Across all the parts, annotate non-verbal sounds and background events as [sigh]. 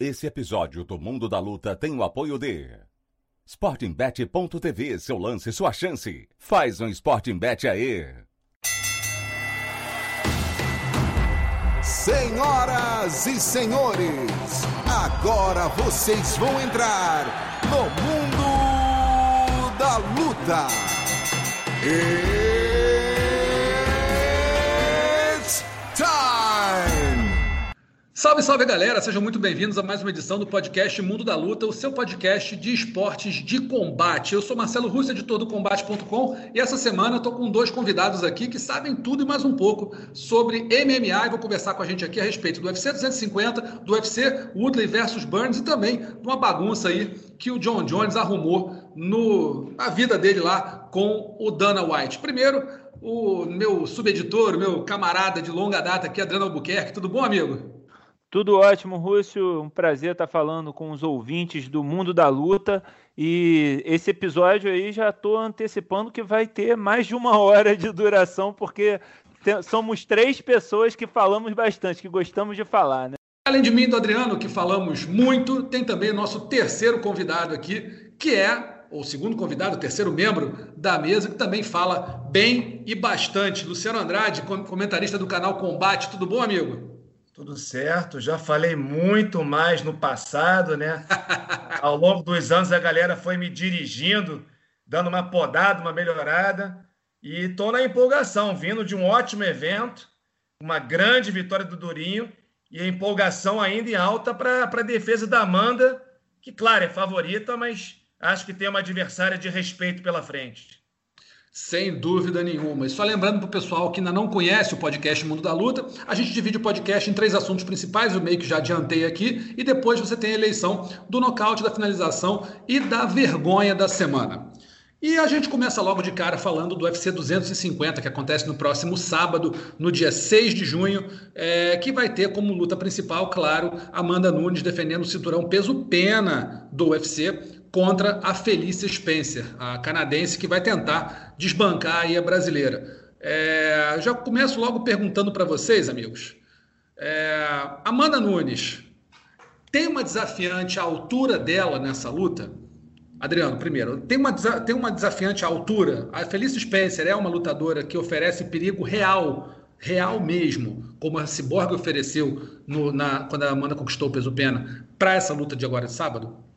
Esse episódio do Mundo da Luta tem o apoio de SportingBet.tv, seu lance, sua chance. Faz um Sportingbet aí. Senhoras e senhores, agora vocês vão entrar no Mundo da Luta. It's Salve, salve galera! Sejam muito bem-vindos a mais uma edição do podcast Mundo da Luta, o seu podcast de esportes de combate. Eu sou Marcelo Russo, editor do Combate.com, e essa semana eu tô com dois convidados aqui que sabem tudo e mais um pouco sobre MMA e vão conversar com a gente aqui a respeito do UFC 250, do UFC Woodley versus Burns e também de uma bagunça aí que o John Jones arrumou no, na vida dele lá com o Dana White. Primeiro, o meu subeditor, meu camarada de longa data aqui, Adriano Albuquerque. Tudo bom, amigo? Tudo ótimo, Rússio. Um prazer estar falando com os ouvintes do Mundo da Luta. E esse episódio aí já estou antecipando que vai ter mais de uma hora de duração, porque somos três pessoas que falamos bastante, que gostamos de falar, né? Além de mim e do Adriano, que falamos muito, tem também o nosso terceiro convidado aqui, que é o segundo convidado, o terceiro membro da mesa, que também fala bem e bastante. Luciano Andrade, comentarista do canal Combate. Tudo bom, amigo? Tudo certo, já falei muito mais no passado, né? [laughs] Ao longo dos anos a galera foi me dirigindo, dando uma podada, uma melhorada, e estou na empolgação, vindo de um ótimo evento, uma grande vitória do Durinho, e a empolgação ainda em alta para a defesa da Amanda, que, claro, é favorita, mas acho que tem uma adversária de respeito pela frente. Sem dúvida nenhuma. E só lembrando para o pessoal que ainda não conhece o podcast Mundo da Luta, a gente divide o podcast em três assuntos principais, eu meio que já adiantei aqui, e depois você tem a eleição do nocaute, da finalização e da vergonha da semana. E a gente começa logo de cara falando do UFC 250, que acontece no próximo sábado, no dia 6 de junho, é, que vai ter como luta principal, claro, Amanda Nunes defendendo o cinturão peso-pena do UFC contra a Felícia Spencer, a canadense que vai tentar desbancar aí a brasileira. É, já começo logo perguntando para vocês, amigos. É, Amanda Nunes tem uma desafiante à altura dela nessa luta? Adriano, primeiro, tem uma, tem uma desafiante à altura? A Felícia Spencer é uma lutadora que oferece perigo real, real mesmo, como a Cyborg ofereceu no, na, quando a Amanda conquistou o peso-pena, para essa luta de agora de sábado?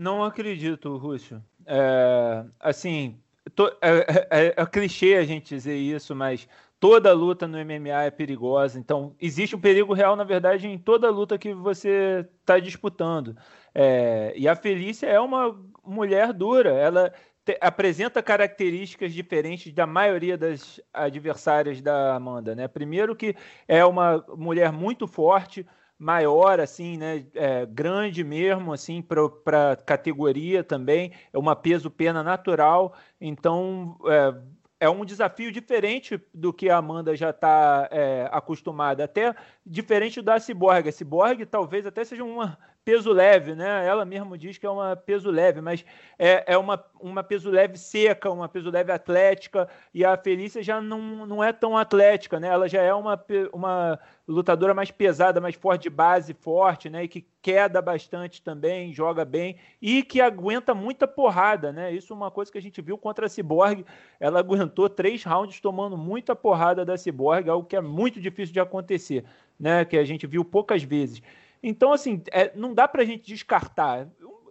Não acredito, Rússio. É, assim, to, é, é, é, clichê a gente dizer isso, mas toda luta no MMA é perigosa. Então, existe um perigo real, na verdade, em toda luta que você está disputando. É, e a Felícia é uma mulher dura. Ela te, apresenta características diferentes da maioria das adversárias da Amanda. Né? Primeiro que é uma mulher muito forte, maior, assim, né? É, grande mesmo, assim, para categoria também. É uma peso-pena natural. Então, é, é, um desafio diferente do que a Amanda já está é, acostumada. Até diferente da Cyborg. A Cyborg talvez até seja uma peso leve, né? Ela mesmo diz que é uma peso leve, mas é, é uma, uma peso leve seca, uma peso leve atlética, e a Felícia já não, não é tão atlética, né? Ela já é uma, uma lutadora mais pesada, mais forte de base, forte, né? E que queda bastante também, joga bem e que aguenta muita porrada, né? Isso é uma coisa que a gente viu contra a Cyborg. Ela aguentou três rounds tomando muita porrada da Cyborg, algo que é muito difícil de acontecer, né? Que a gente viu poucas vezes. Então, assim, é, não dá para a gente descartar.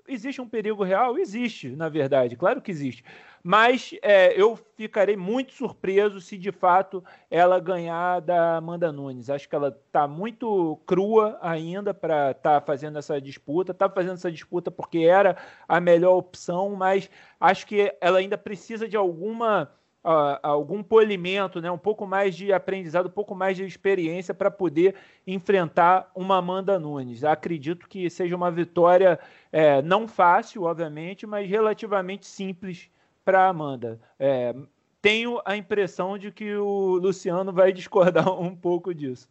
Existe um perigo real? Existe, na verdade, claro que existe. Mas é, eu ficarei muito surpreso se de fato ela ganhar da Amanda Nunes. Acho que ela está muito crua ainda para estar tá fazendo essa disputa. Está fazendo essa disputa porque era a melhor opção, mas acho que ela ainda precisa de alguma uh, algum polimento, né, um pouco mais de aprendizado, um pouco mais de experiência para poder enfrentar uma Amanda Nunes. Acredito que seja uma vitória é, não fácil, obviamente, mas relativamente simples para Amanda. É, tenho a impressão de que o Luciano vai [laughs] discordar um pouco disso.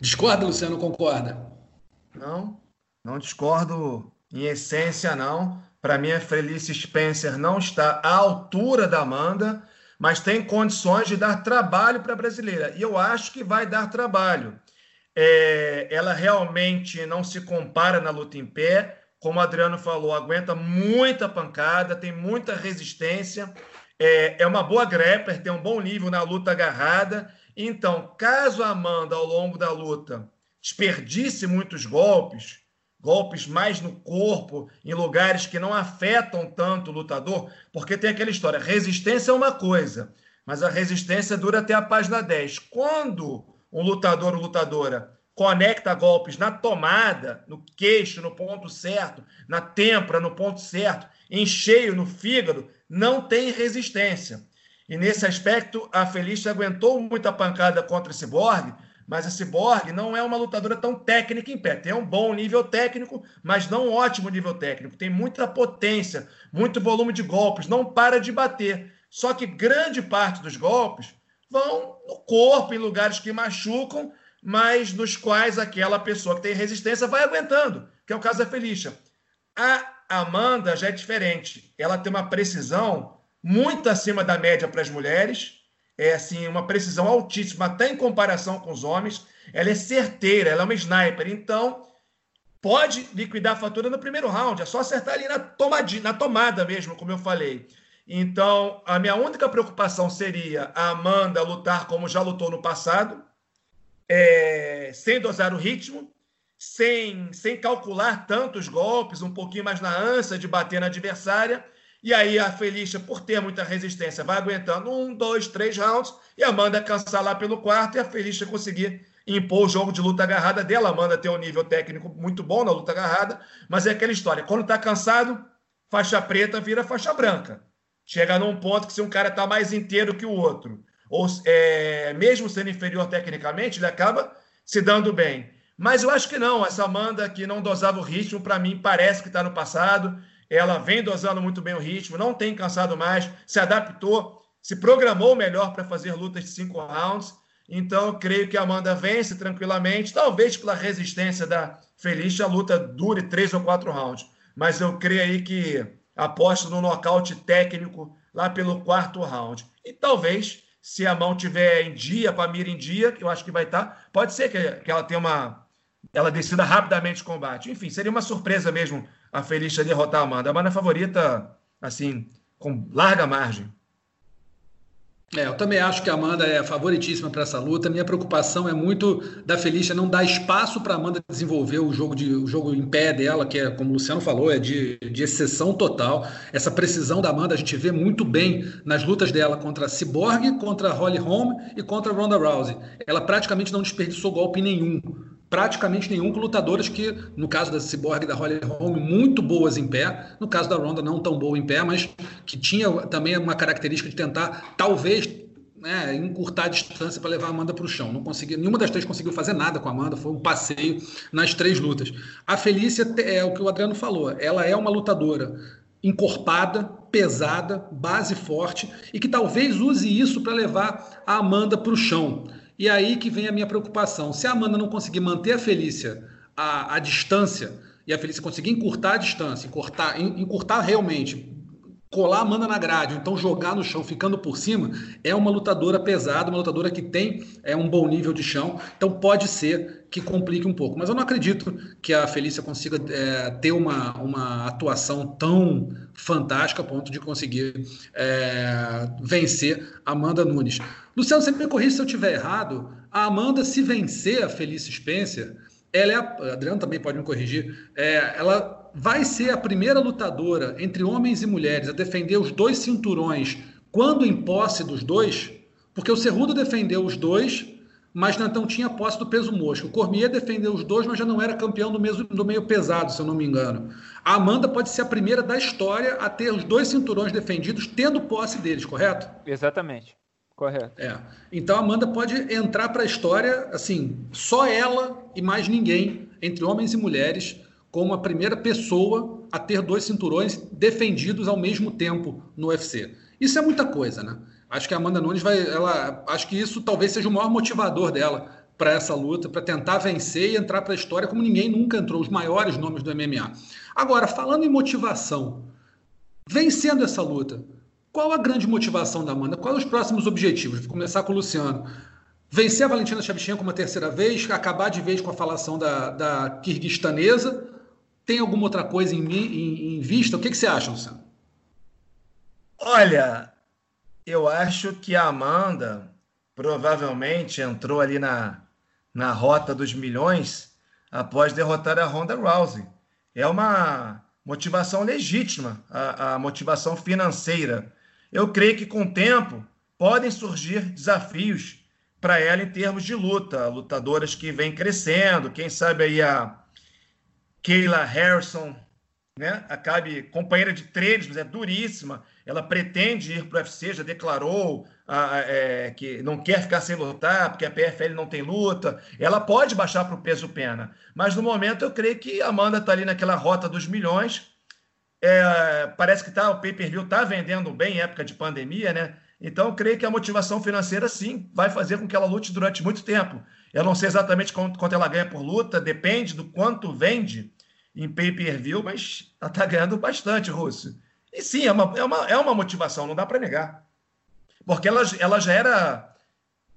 Discorda, Luciano? Concorda? Não, não discordo em essência, não. Para mim, a Felice Spencer não está à altura da Amanda, mas tem condições de dar trabalho para a brasileira. E eu acho que vai dar trabalho. É, ela realmente não se compara na luta em pé. Como o Adriano falou, aguenta muita pancada, tem muita resistência. É, é uma boa grappler, tem um bom nível na luta agarrada. Então, caso a Amanda, ao longo da luta, desperdice muitos golpes, golpes mais no corpo, em lugares que não afetam tanto o lutador, porque tem aquela história: resistência é uma coisa, mas a resistência dura até a página 10. Quando um lutador ou lutadora conecta golpes na tomada, no queixo, no ponto certo, na têmpora, no ponto certo, em cheio, no fígado, não tem resistência. E nesse aspecto, a Felícia aguentou muita pancada contra esse Borg, mas a Cyborg não é uma lutadora tão técnica em pé. Tem um bom nível técnico, mas não um ótimo nível técnico. Tem muita potência, muito volume de golpes, não para de bater. Só que grande parte dos golpes vão no corpo, em lugares que machucam, mas nos quais aquela pessoa que tem resistência vai aguentando, que é o caso da Felícia. A Amanda já é diferente. Ela tem uma precisão muito acima da média para as mulheres é assim, uma precisão altíssima, até em comparação com os homens. Ela é certeira, ela é uma sniper. Então, pode liquidar a fatura no primeiro round. É só acertar ali na, tomadinha, na tomada mesmo, como eu falei. Então, a minha única preocupação seria a Amanda lutar como já lutou no passado, é, sem dosar o ritmo, sem, sem calcular tantos golpes, um pouquinho mais na ânsia de bater na adversária e aí a Felícia, por ter muita resistência, vai aguentando um, dois, três rounds e a Amanda cansar lá pelo quarto e a Felícia conseguir impor o jogo de luta agarrada dela. Amanda tem um nível técnico muito bom na luta agarrada, mas é aquela história: quando está cansado, faixa preta vira faixa branca. Chega num ponto que se um cara está mais inteiro que o outro, ou é, mesmo sendo inferior tecnicamente, ele acaba se dando bem. Mas eu acho que não. Essa Amanda que não dosava o ritmo, para mim, parece que está no passado ela vem dosando muito bem o ritmo, não tem cansado mais, se adaptou, se programou melhor para fazer lutas de cinco rounds. Então, creio que a Amanda vence tranquilamente, talvez pela resistência da Felice, a luta dure três ou quatro rounds. Mas eu creio aí que aposto no nocaute técnico lá pelo quarto round. E talvez, se a mão tiver em dia, com a mira em dia, que eu acho que vai estar, tá, pode ser que, que ela tenha uma. Ela decida rapidamente o combate. Enfim, seria uma surpresa mesmo a Felícia derrotar a Amanda. A Amanda é favorita, assim, com larga margem. É, eu também acho que a Amanda é favoritíssima para essa luta. Minha preocupação é muito da Felícia não dar espaço para a Amanda desenvolver o jogo, de, o jogo em pé dela, que é, como o Luciano falou, é de, de exceção total. Essa precisão da Amanda a gente vê muito bem nas lutas dela contra a Cyborg, contra a Holly Holm e contra a Ronda Rousey. Ela praticamente não desperdiçou golpe nenhum praticamente nenhum com lutadoras que, no caso da Cyborg e da Holly Holm, muito boas em pé, no caso da Ronda não tão boa em pé, mas que tinha também uma característica de tentar, talvez, né, encurtar a distância para levar a Amanda para o chão. Não conseguiu, nenhuma das três conseguiu fazer nada com a Amanda, foi um passeio nas três lutas. A Felícia é o que o Adriano falou, ela é uma lutadora encorpada, pesada, base forte e que talvez use isso para levar a Amanda para o chão. E aí que vem a minha preocupação. Se a Amanda não conseguir manter a Felícia à, à distância e a Felícia conseguir encurtar a distância, encurtar, encurtar realmente, colar a Amanda na grade, então jogar no chão ficando por cima, é uma lutadora pesada, uma lutadora que tem é, um bom nível de chão, então pode ser que complique um pouco. Mas eu não acredito que a Felícia consiga é, ter uma, uma atuação tão fantástica a ponto de conseguir é, vencer Amanda Nunes. Luciano, sempre me corrija se eu estiver errado. A Amanda, se vencer a Felícia Spencer, ela é a, Adriano também pode me corrigir, é, ela vai ser a primeira lutadora entre homens e mulheres a defender os dois cinturões quando em posse dos dois, porque o Cerrudo defendeu os dois, mas não tinha posse do peso mosca. O Cormier defendeu os dois, mas já não era campeão do, mesmo, do meio pesado, se eu não me engano. A Amanda pode ser a primeira da história a ter os dois cinturões defendidos, tendo posse deles, correto? Exatamente. Correto. É. Então a Amanda pode entrar para a história, assim, só ela e mais ninguém, entre homens e mulheres, como a primeira pessoa a ter dois cinturões defendidos ao mesmo tempo no UFC. Isso é muita coisa, né? Acho que a Amanda Nunes vai, ela, acho que isso talvez seja o maior motivador dela para essa luta, para tentar vencer e entrar para a história como ninguém nunca entrou, os maiores nomes do MMA. Agora, falando em motivação, vencendo essa luta, qual a grande motivação da Amanda? Quais os próximos objetivos? Vou começar com o Luciano. Vencer a Valentina Shevchenko uma terceira vez, acabar de vez com a falação da, da kirguistanesa. Tem alguma outra coisa em, em, em vista? O que, que você acha, Luciano? Olha, eu acho que a Amanda provavelmente entrou ali na, na rota dos milhões após derrotar a Ronda Rousey. É uma motivação legítima, a, a motivação financeira. Eu creio que com o tempo podem surgir desafios para ela em termos de luta, lutadoras que vêm crescendo, quem sabe aí a Kayla Harrison, né? Acabe companheira de treinos, mas é duríssima. Ela pretende ir para o UFC, já declarou ah, é, que não quer ficar sem lutar, porque a PFL não tem luta. Ela pode baixar para o peso pena, mas no momento eu creio que a Amanda está ali naquela rota dos milhões. É, parece que tá, o pay-per-view está vendendo bem em época de pandemia, né? Então, creio que a motivação financeira, sim, vai fazer com que ela lute durante muito tempo. Eu não sei exatamente quanto, quanto ela ganha por luta, depende do quanto vende em pay-per-view, mas ela está ganhando bastante, Russo. E sim, é uma, é uma, é uma motivação, não dá para negar. Porque ela, ela já era.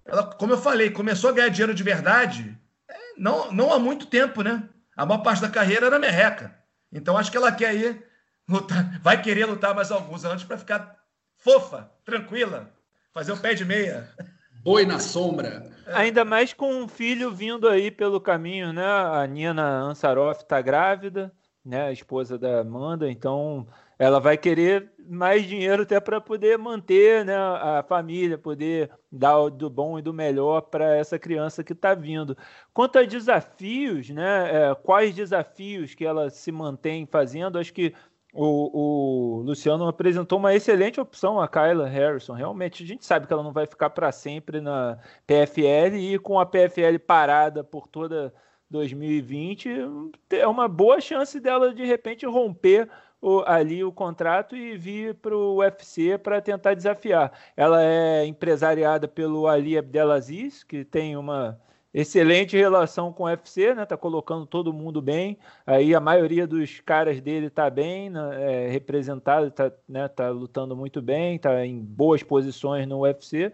Ela, como eu falei, começou a ganhar dinheiro de verdade é, não, não há muito tempo, né? A maior parte da carreira era merreca. Então acho que ela quer ir lutar, vai querer lutar mais alguns anos para ficar fofa, tranquila, fazer o pé de meia. Boi na sombra. Ainda mais com um filho vindo aí pelo caminho, né? A Nina Ansaroff está grávida, né? A esposa da Amanda, então ela vai querer mais dinheiro até para poder manter né, a família, poder dar do bom e do melhor para essa criança que está vindo. Quanto a desafios, né, é, quais desafios que ela se mantém fazendo, acho que o, o, Luciano apresentou uma excelente opção, a Kyla Harrison. Realmente, a gente sabe que ela não vai ficar para sempre na PFL e com a PFL parada por toda 2020, é uma boa chance dela de repente romper o, ali o contrato e vir para o UFC para tentar desafiar. Ela é empresariada pelo Ali Abdelaziz, que tem uma excelente relação com o UFC, né? Tá colocando todo mundo bem. Aí a maioria dos caras dele tá bem, né? é, representado, tá, né? tá lutando muito bem, tá em boas posições no UFC.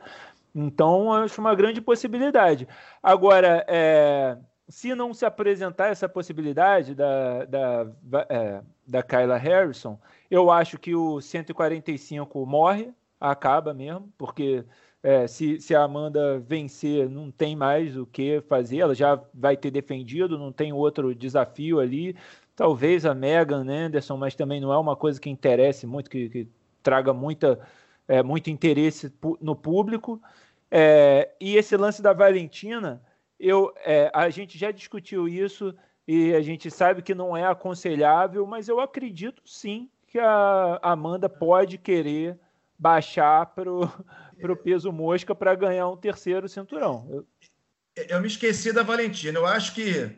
Então acho uma grande possibilidade. Agora, é, se não se apresentar essa possibilidade da, da, é, da Kyla Harrison, eu acho que o 145 morre, acaba mesmo, porque é, se, se a Amanda vencer, não tem mais o que fazer, ela já vai ter defendido, não tem outro desafio ali. Talvez a Megan Anderson, mas também não é uma coisa que interesse muito, que, que traga muita, é, muito interesse no público. É, e esse lance da Valentina, eu, é, a gente já discutiu isso e a gente sabe que não é aconselhável, mas eu acredito sim que a Amanda pode querer baixar para o peso mosca para ganhar um terceiro cinturão. Eu... eu me esqueci da Valentina. Eu acho que,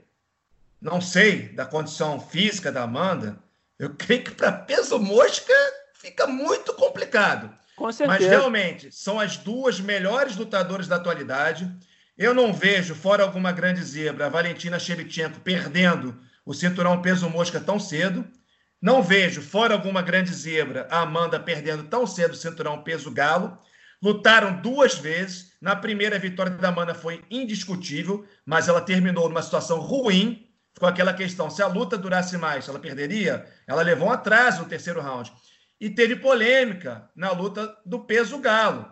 não sei da condição física da Amanda, eu creio que para peso mosca fica muito complicado. Com certeza. Mas realmente são as duas melhores lutadoras da atualidade. Eu não vejo, fora alguma grande zebra, a Valentina Shevchenko perdendo o cinturão peso mosca tão cedo. Não vejo, fora alguma grande zebra, a Amanda perdendo tão cedo o cinturão peso galo. Lutaram duas vezes. Na primeira, a vitória da Amanda foi indiscutível, mas ela terminou numa situação ruim. Ficou aquela questão: se a luta durasse mais, ela perderia? Ela levou um atraso no terceiro round. E teve polêmica na luta do peso galo.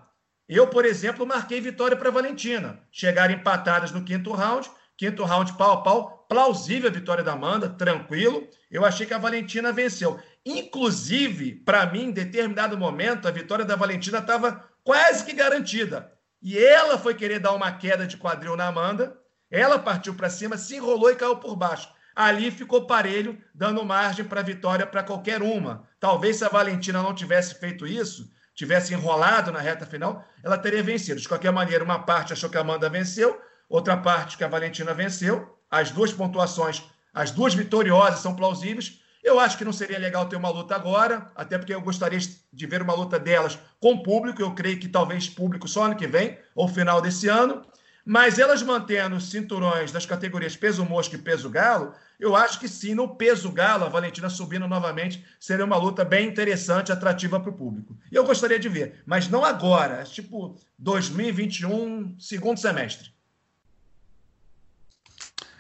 Eu, por exemplo, marquei vitória para Valentina. Chegaram empatadas no quinto round. Quinto round, pau a pau plausível a vitória da Amanda, tranquilo. Eu achei que a Valentina venceu. Inclusive, para mim, em determinado momento, a vitória da Valentina estava quase que garantida. E ela foi querer dar uma queda de quadril na Amanda. Ela partiu para cima, se enrolou e caiu por baixo. Ali ficou parelho, dando margem para vitória para qualquer uma. Talvez se a Valentina não tivesse feito isso, tivesse enrolado na reta final, ela teria vencido. De qualquer maneira, uma parte achou que a Amanda venceu, outra parte que a Valentina venceu as duas pontuações, as duas vitoriosas são plausíveis. Eu acho que não seria legal ter uma luta agora, até porque eu gostaria de ver uma luta delas com público. Eu creio que talvez público só ano que vem, ou final desse ano. Mas elas mantendo os cinturões das categorias peso mosca e peso galo, eu acho que sim, no peso galo, a Valentina subindo novamente, seria uma luta bem interessante, atrativa para o público. E eu gostaria de ver, mas não agora, tipo 2021, segundo semestre.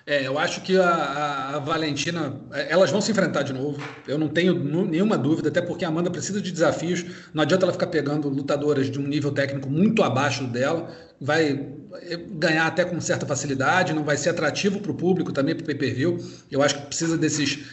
É, eu acho que a, a, Valentina, é, elas vão se enfrentar de novo. Eu não tenho nenhuma dúvida, até porque a Amanda precisa de desafios. Não adianta ela ficar pegando lutadoras de um nível técnico muito abaixo dela. Vai é, ganhar até com certa facilidade, não vai ser atrativo para o público também para o pay-per-view. Eu acho que precisa desses,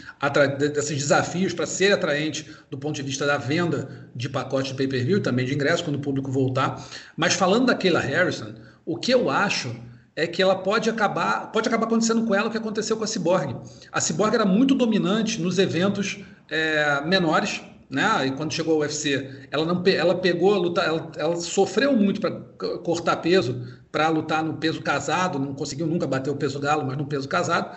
desses desafios para ser atraente do ponto de vista da venda de pacote de pay-per-view, também de ingresso quando o público voltar. Mas falando da Kayla Harrison, o que eu acho é que ela pode acabar, pode acabar acontecendo com ela o que aconteceu com a Cyborg. A Cyborg era muito dominante nos eventos é, menores, né? E quando chegou ao UFC, ela não, ela pegou a luta, ela, ela sofreu muito para cortar peso, para lutar no peso casado, não conseguiu nunca bater o peso galo, mas no peso casado.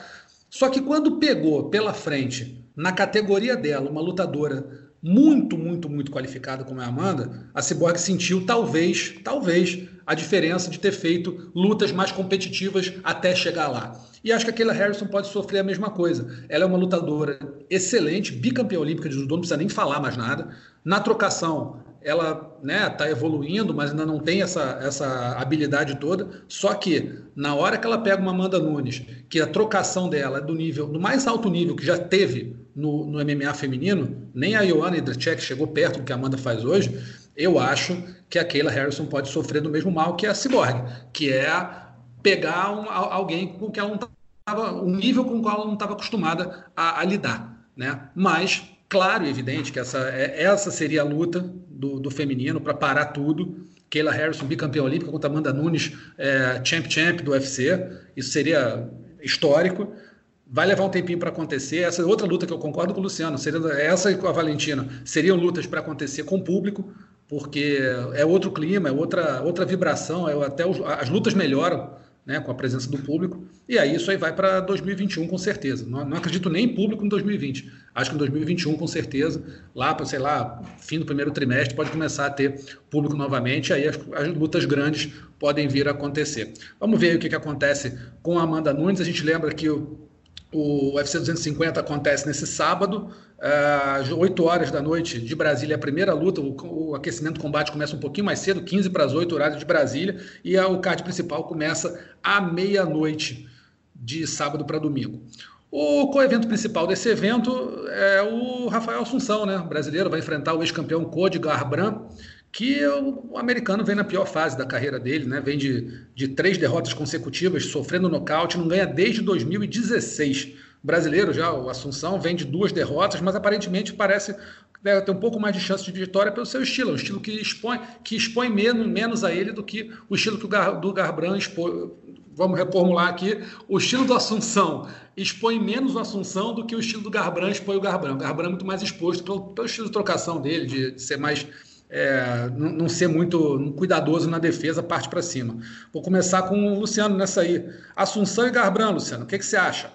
Só que quando pegou pela frente, na categoria dela, uma lutadora muito, muito, muito qualificada como é a Amanda, a Cyborg sentiu talvez, talvez, a diferença de ter feito lutas mais competitivas até chegar lá. E acho que a Kayla Harrison pode sofrer a mesma coisa. Ela é uma lutadora excelente, bicampeã olímpica de judô, não precisa nem falar mais nada. Na trocação, ela está né, tá evoluindo, mas ainda não tem essa, essa habilidade toda. Só que na hora que ela pega uma Amanda Nunes, que a trocação dela é do nível, do mais alto nível que já teve no, no MMA feminino, nem a Ioana Idrechek chegou perto do que a Amanda faz hoje. Eu acho que a Kayla Harrison pode sofrer do mesmo mal que a Cyborg, que é pegar um, alguém com que ela não estava, um nível com o qual ela não estava acostumada a, a lidar, né? Mas claro e evidente que essa, é, essa seria a luta do, do feminino para parar tudo. Kayla Harrison, bicampeã olímpica, contra Amanda Nunes, é, champ champ do UFC. Isso seria histórico. Vai levar um tempinho para acontecer. Essa é outra luta que eu concordo com o Luciano. Seria essa e com a Valentina seriam lutas para acontecer com o público, porque é outro clima, é outra, outra vibração. É até os, as lutas melhoram né, com a presença do público. E aí isso aí vai para 2021 com certeza. Não, não, acredito nem em público em 2020. Acho que em 2021 com certeza, lá para sei lá, fim do primeiro trimestre pode começar a ter público novamente. Aí as, as lutas grandes podem vir a acontecer. Vamos ver o que, que acontece com a Amanda Nunes. A gente lembra que o o UFC 250 acontece nesse sábado, às 8 horas da noite de Brasília, a primeira luta. O, aquecimento combate começa um pouquinho mais cedo, 15 para as 8 horário de Brasília, e o card principal começa à meia-noite de sábado para domingo. O co-evento principal desse evento é o Rafael Assunção, né? O brasileiro vai enfrentar o ex-campeão Cody Garbrandt que o americano vem na pior fase da carreira dele, né? Vem de, de três derrotas consecutivas, sofrendo nocaute, não ganha desde 2016. O brasileiro já, o Assunção, vem de duas derrotas, mas aparentemente parece né, ter um pouco mais de chance de vitória pelo seu estilo, um estilo que expõe, que expõe menos, menos a ele do que o estilo que o Gar, do Garbrandt expõe. Vamos reformular aqui, o estilo do Assunção expõe menos o Assunção do que o estilo do Garbrandt expõe o Garbrandt. O Garbrandt é muito mais exposto pelo, pelo estilo de trocação dele, de, de ser mais é, não, ser muito cuidadoso na defesa, parte para cima. Vou começar com o Luciano nessa aí. Assunção e Garbrandt, Luciano, o que, que você acha?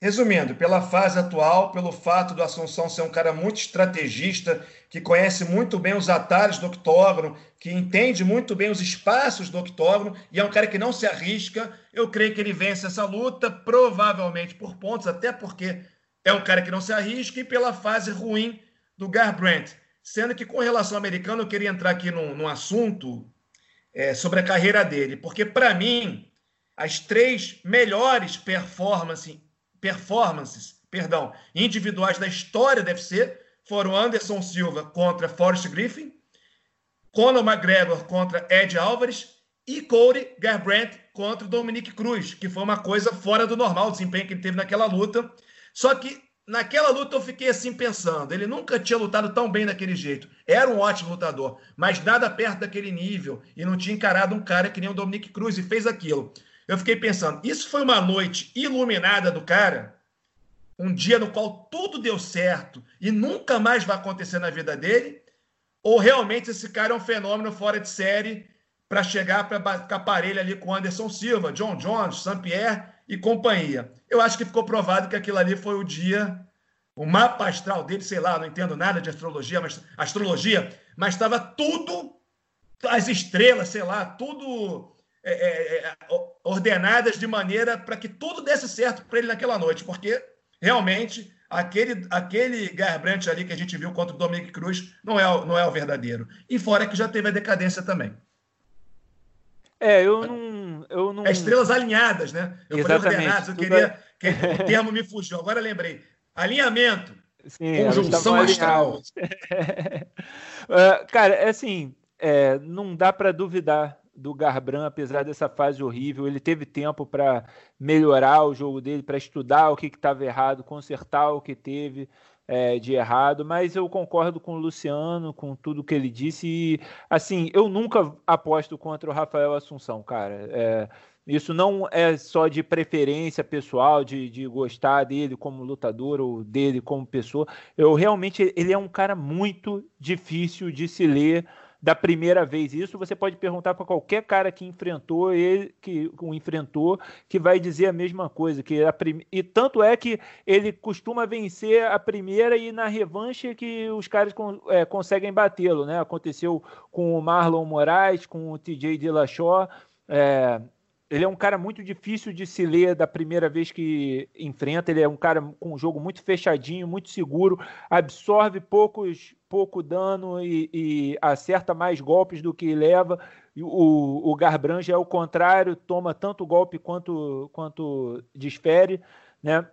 Resumindo, pela fase atual, pelo fato do Assunção ser um cara muito estrategista, que conhece muito bem os atalhos do octógono, que entende muito bem os espaços do octógono e é um cara que não se arrisca, eu creio que ele vence essa luta, provavelmente por pontos, até porque é um cara que não se arrisca e pela fase ruim do Garbrandt Sendo que, com relação ao americano, eu queria entrar aqui num, num assunto é, sobre a carreira dele, porque, para mim, as três melhores performance, performances perdão, individuais da história do UFC foram Anderson Silva contra Forrest Griffin, Conor McGregor contra Ed Álvares e Cody Garbrandt contra Dominique Cruz, que foi uma coisa fora do normal o desempenho que ele teve naquela luta. Só que naquela luta eu fiquei assim pensando, ele nunca tinha lutado tão bem daquele jeito. Era um ótimo lutador, mas nada perto daquele nível e não tinha encarado um cara que nem o Dominique Cruz e fez aquilo. Eu fiquei pensando, isso foi uma noite iluminada do cara? Um dia no qual tudo deu certo e nunca mais vai acontecer na vida dele? Ou realmente esse cara é um fenômeno fora de série para chegar para ficar parelho ali com Anderson Silva, John Jones, Saint-Pierre e companhia. Eu acho que ficou provado que aquilo ali foi o dia, o mapa astral dele, sei lá, não entendo nada de astrologia, mas astrologia, mas estava tudo, as estrelas, sei lá, tudo é, é, é ordenadas de maneira para que tudo desse certo para ele naquela noite, porque realmente aquele, aquele Garbrandt ali que a gente viu contra o Dominic Cruz não é, não é o verdadeiro. E fora que já teve a decadência também. É, eu não. Eu não... É estrelas alinhadas, né? Eu Exatamente. falei ordenadas, eu queria. É... O termo me fugiu, agora lembrei. Alinhamento. Sim, Conjunção astral. uh, [laughs] cara, é assim, é, não dá para duvidar do Garbrandt, apesar dessa fase horrível. Ele teve tempo para melhorar o jogo dele, para estudar o que estava errado, consertar o que teve é, de errado. Mas eu concordo com o Luciano, com tudo que ele disse. E, assim, eu nunca aposto contra o Rafael Assunção, cara. É, isso não é só de preferência pessoal, de, de gostar dele como lutador ou dele como pessoa. Eu realmente, ele é um cara muito difícil de se ler da primeira vez. Isso você pode perguntar para qualquer cara que enfrentou ele, que o enfrentou, que vai dizer a mesma coisa. Que a prim... E tanto é que ele costuma vencer a primeira e na revanche que os caras con é, conseguem batê-lo. Né? Aconteceu com o Marlon Moraes, com o TJ Dillashaw. É, ele é um cara muito difícil de se ler da primeira vez que enfrenta. Ele é um cara com um jogo muito fechadinho, muito seguro, absorve poucos, pouco dano e, e acerta mais golpes do que leva. O, o Garbrandt é o contrário, toma tanto golpe quanto, quanto desfere, né?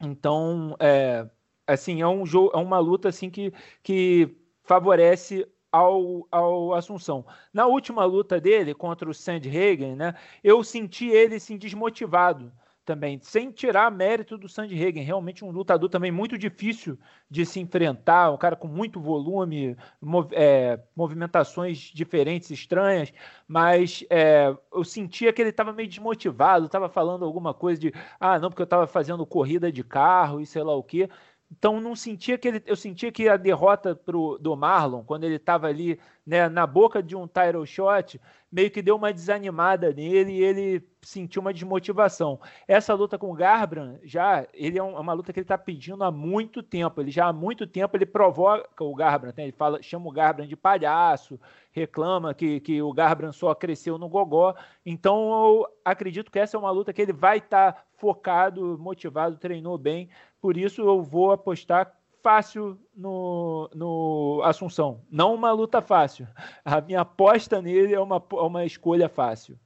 Então, é, assim, é um jogo, é uma luta assim que, que favorece ao, ao Assunção. Na última luta dele contra o Sandhagen, né, eu senti ele assim, desmotivado também, sem tirar mérito do Sandhagen, realmente um lutador também muito difícil de se enfrentar, um cara com muito volume, mov é, movimentações diferentes, estranhas, mas é, eu sentia que ele estava meio desmotivado, estava falando alguma coisa de, ah, não, porque eu estava fazendo corrida de carro e sei lá o quê, então não sentia que ele, eu sentia que a derrota pro, do Marlon, quando ele estava ali né, na boca de um title shot, meio que deu uma desanimada nele e ele sentiu uma desmotivação. Essa luta com o Garbrandt, já, ele é, é uma luta que ele está pedindo há muito tempo. Ele já há muito tempo ele provoca o Garbrandt, né? ele fala, chama o Garbrandt de palhaço, reclama que, que o Garbrandt só cresceu no gogó. Então eu acredito que essa é uma luta que ele vai estar tá focado, motivado, treinou bem. Por isso eu vou apostar fácil no, no Assunção. Não uma luta fácil. A minha aposta nele é uma, é uma escolha fácil.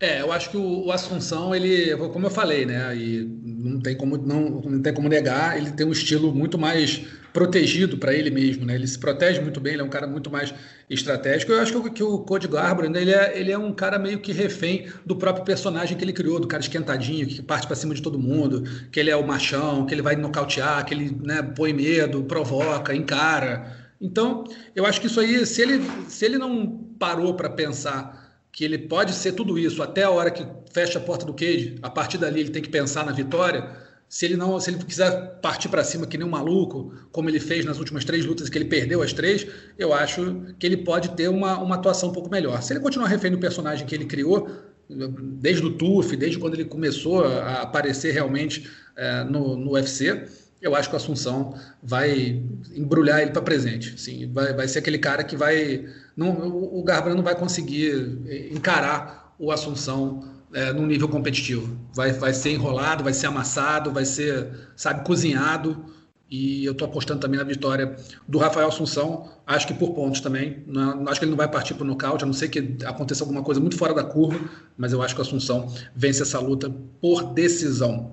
É, eu acho que o, o, Assunção, ele, como eu falei, né? E não tem como não, não tem como negar, ele tem um estilo muito mais protegido para ele mesmo, né? Ele se protege muito bem, ele é um cara muito mais estratégico. Eu acho que, que o Code Garbrandt, ele é, ele é um cara meio que refém do próprio personagem que ele criou, do cara esquentadinho, que parte para cima de todo mundo, que ele é o machão, que ele vai nocautear, que ele né, põe medo, provoca, encara. Então, eu acho que isso aí, se ele, se ele não parou para pensar que ele pode ser tudo isso até a hora que fecha a porta do cage, a partir dali ele tem que pensar na vitória. Se ele não, se ele quiser partir para cima que nem um maluco, como ele fez nas últimas três lutas que ele perdeu as três, eu acho que ele pode ter uma, uma atuação um pouco melhor. Se ele continuar refém do personagem que ele criou, desde o TUF, desde quando ele começou a aparecer realmente é, no, no UFC, eu acho que o Assunção vai embrulhar ele para presente. Sim, vai, vai ser aquele cara que vai. Não, o Garbrandt não vai conseguir eh, encarar o Assunção é, num nível competitivo. Vai, vai ser enrolado, vai ser amassado, vai ser, sabe, cozinhado. E eu estou apostando também na vitória do Rafael Assunção. Acho que por pontos também. Não, acho que ele não vai partir para o nocaute, a não ser que aconteça alguma coisa muito fora da curva. Mas eu acho que o Assunção vence essa luta por decisão.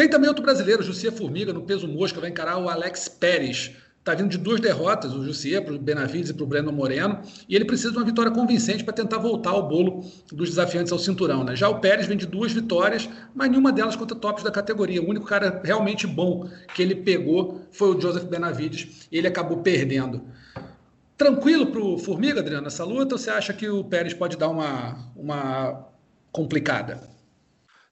Tem também outro brasileiro, Jussier Formiga, no peso mosca, vai encarar o Alex Pérez. Está vindo de duas derrotas, o Jussier para o Benavides e para o Breno Moreno, e ele precisa de uma vitória convincente para tentar voltar ao bolo dos desafiantes ao cinturão. Né? Já o Pérez vem de duas vitórias, mas nenhuma delas contra tops da categoria. O único cara realmente bom que ele pegou foi o Joseph Benavides, e ele acabou perdendo. Tranquilo para o Formiga, Adriano, essa luta, ou você acha que o Pérez pode dar uma, uma complicada?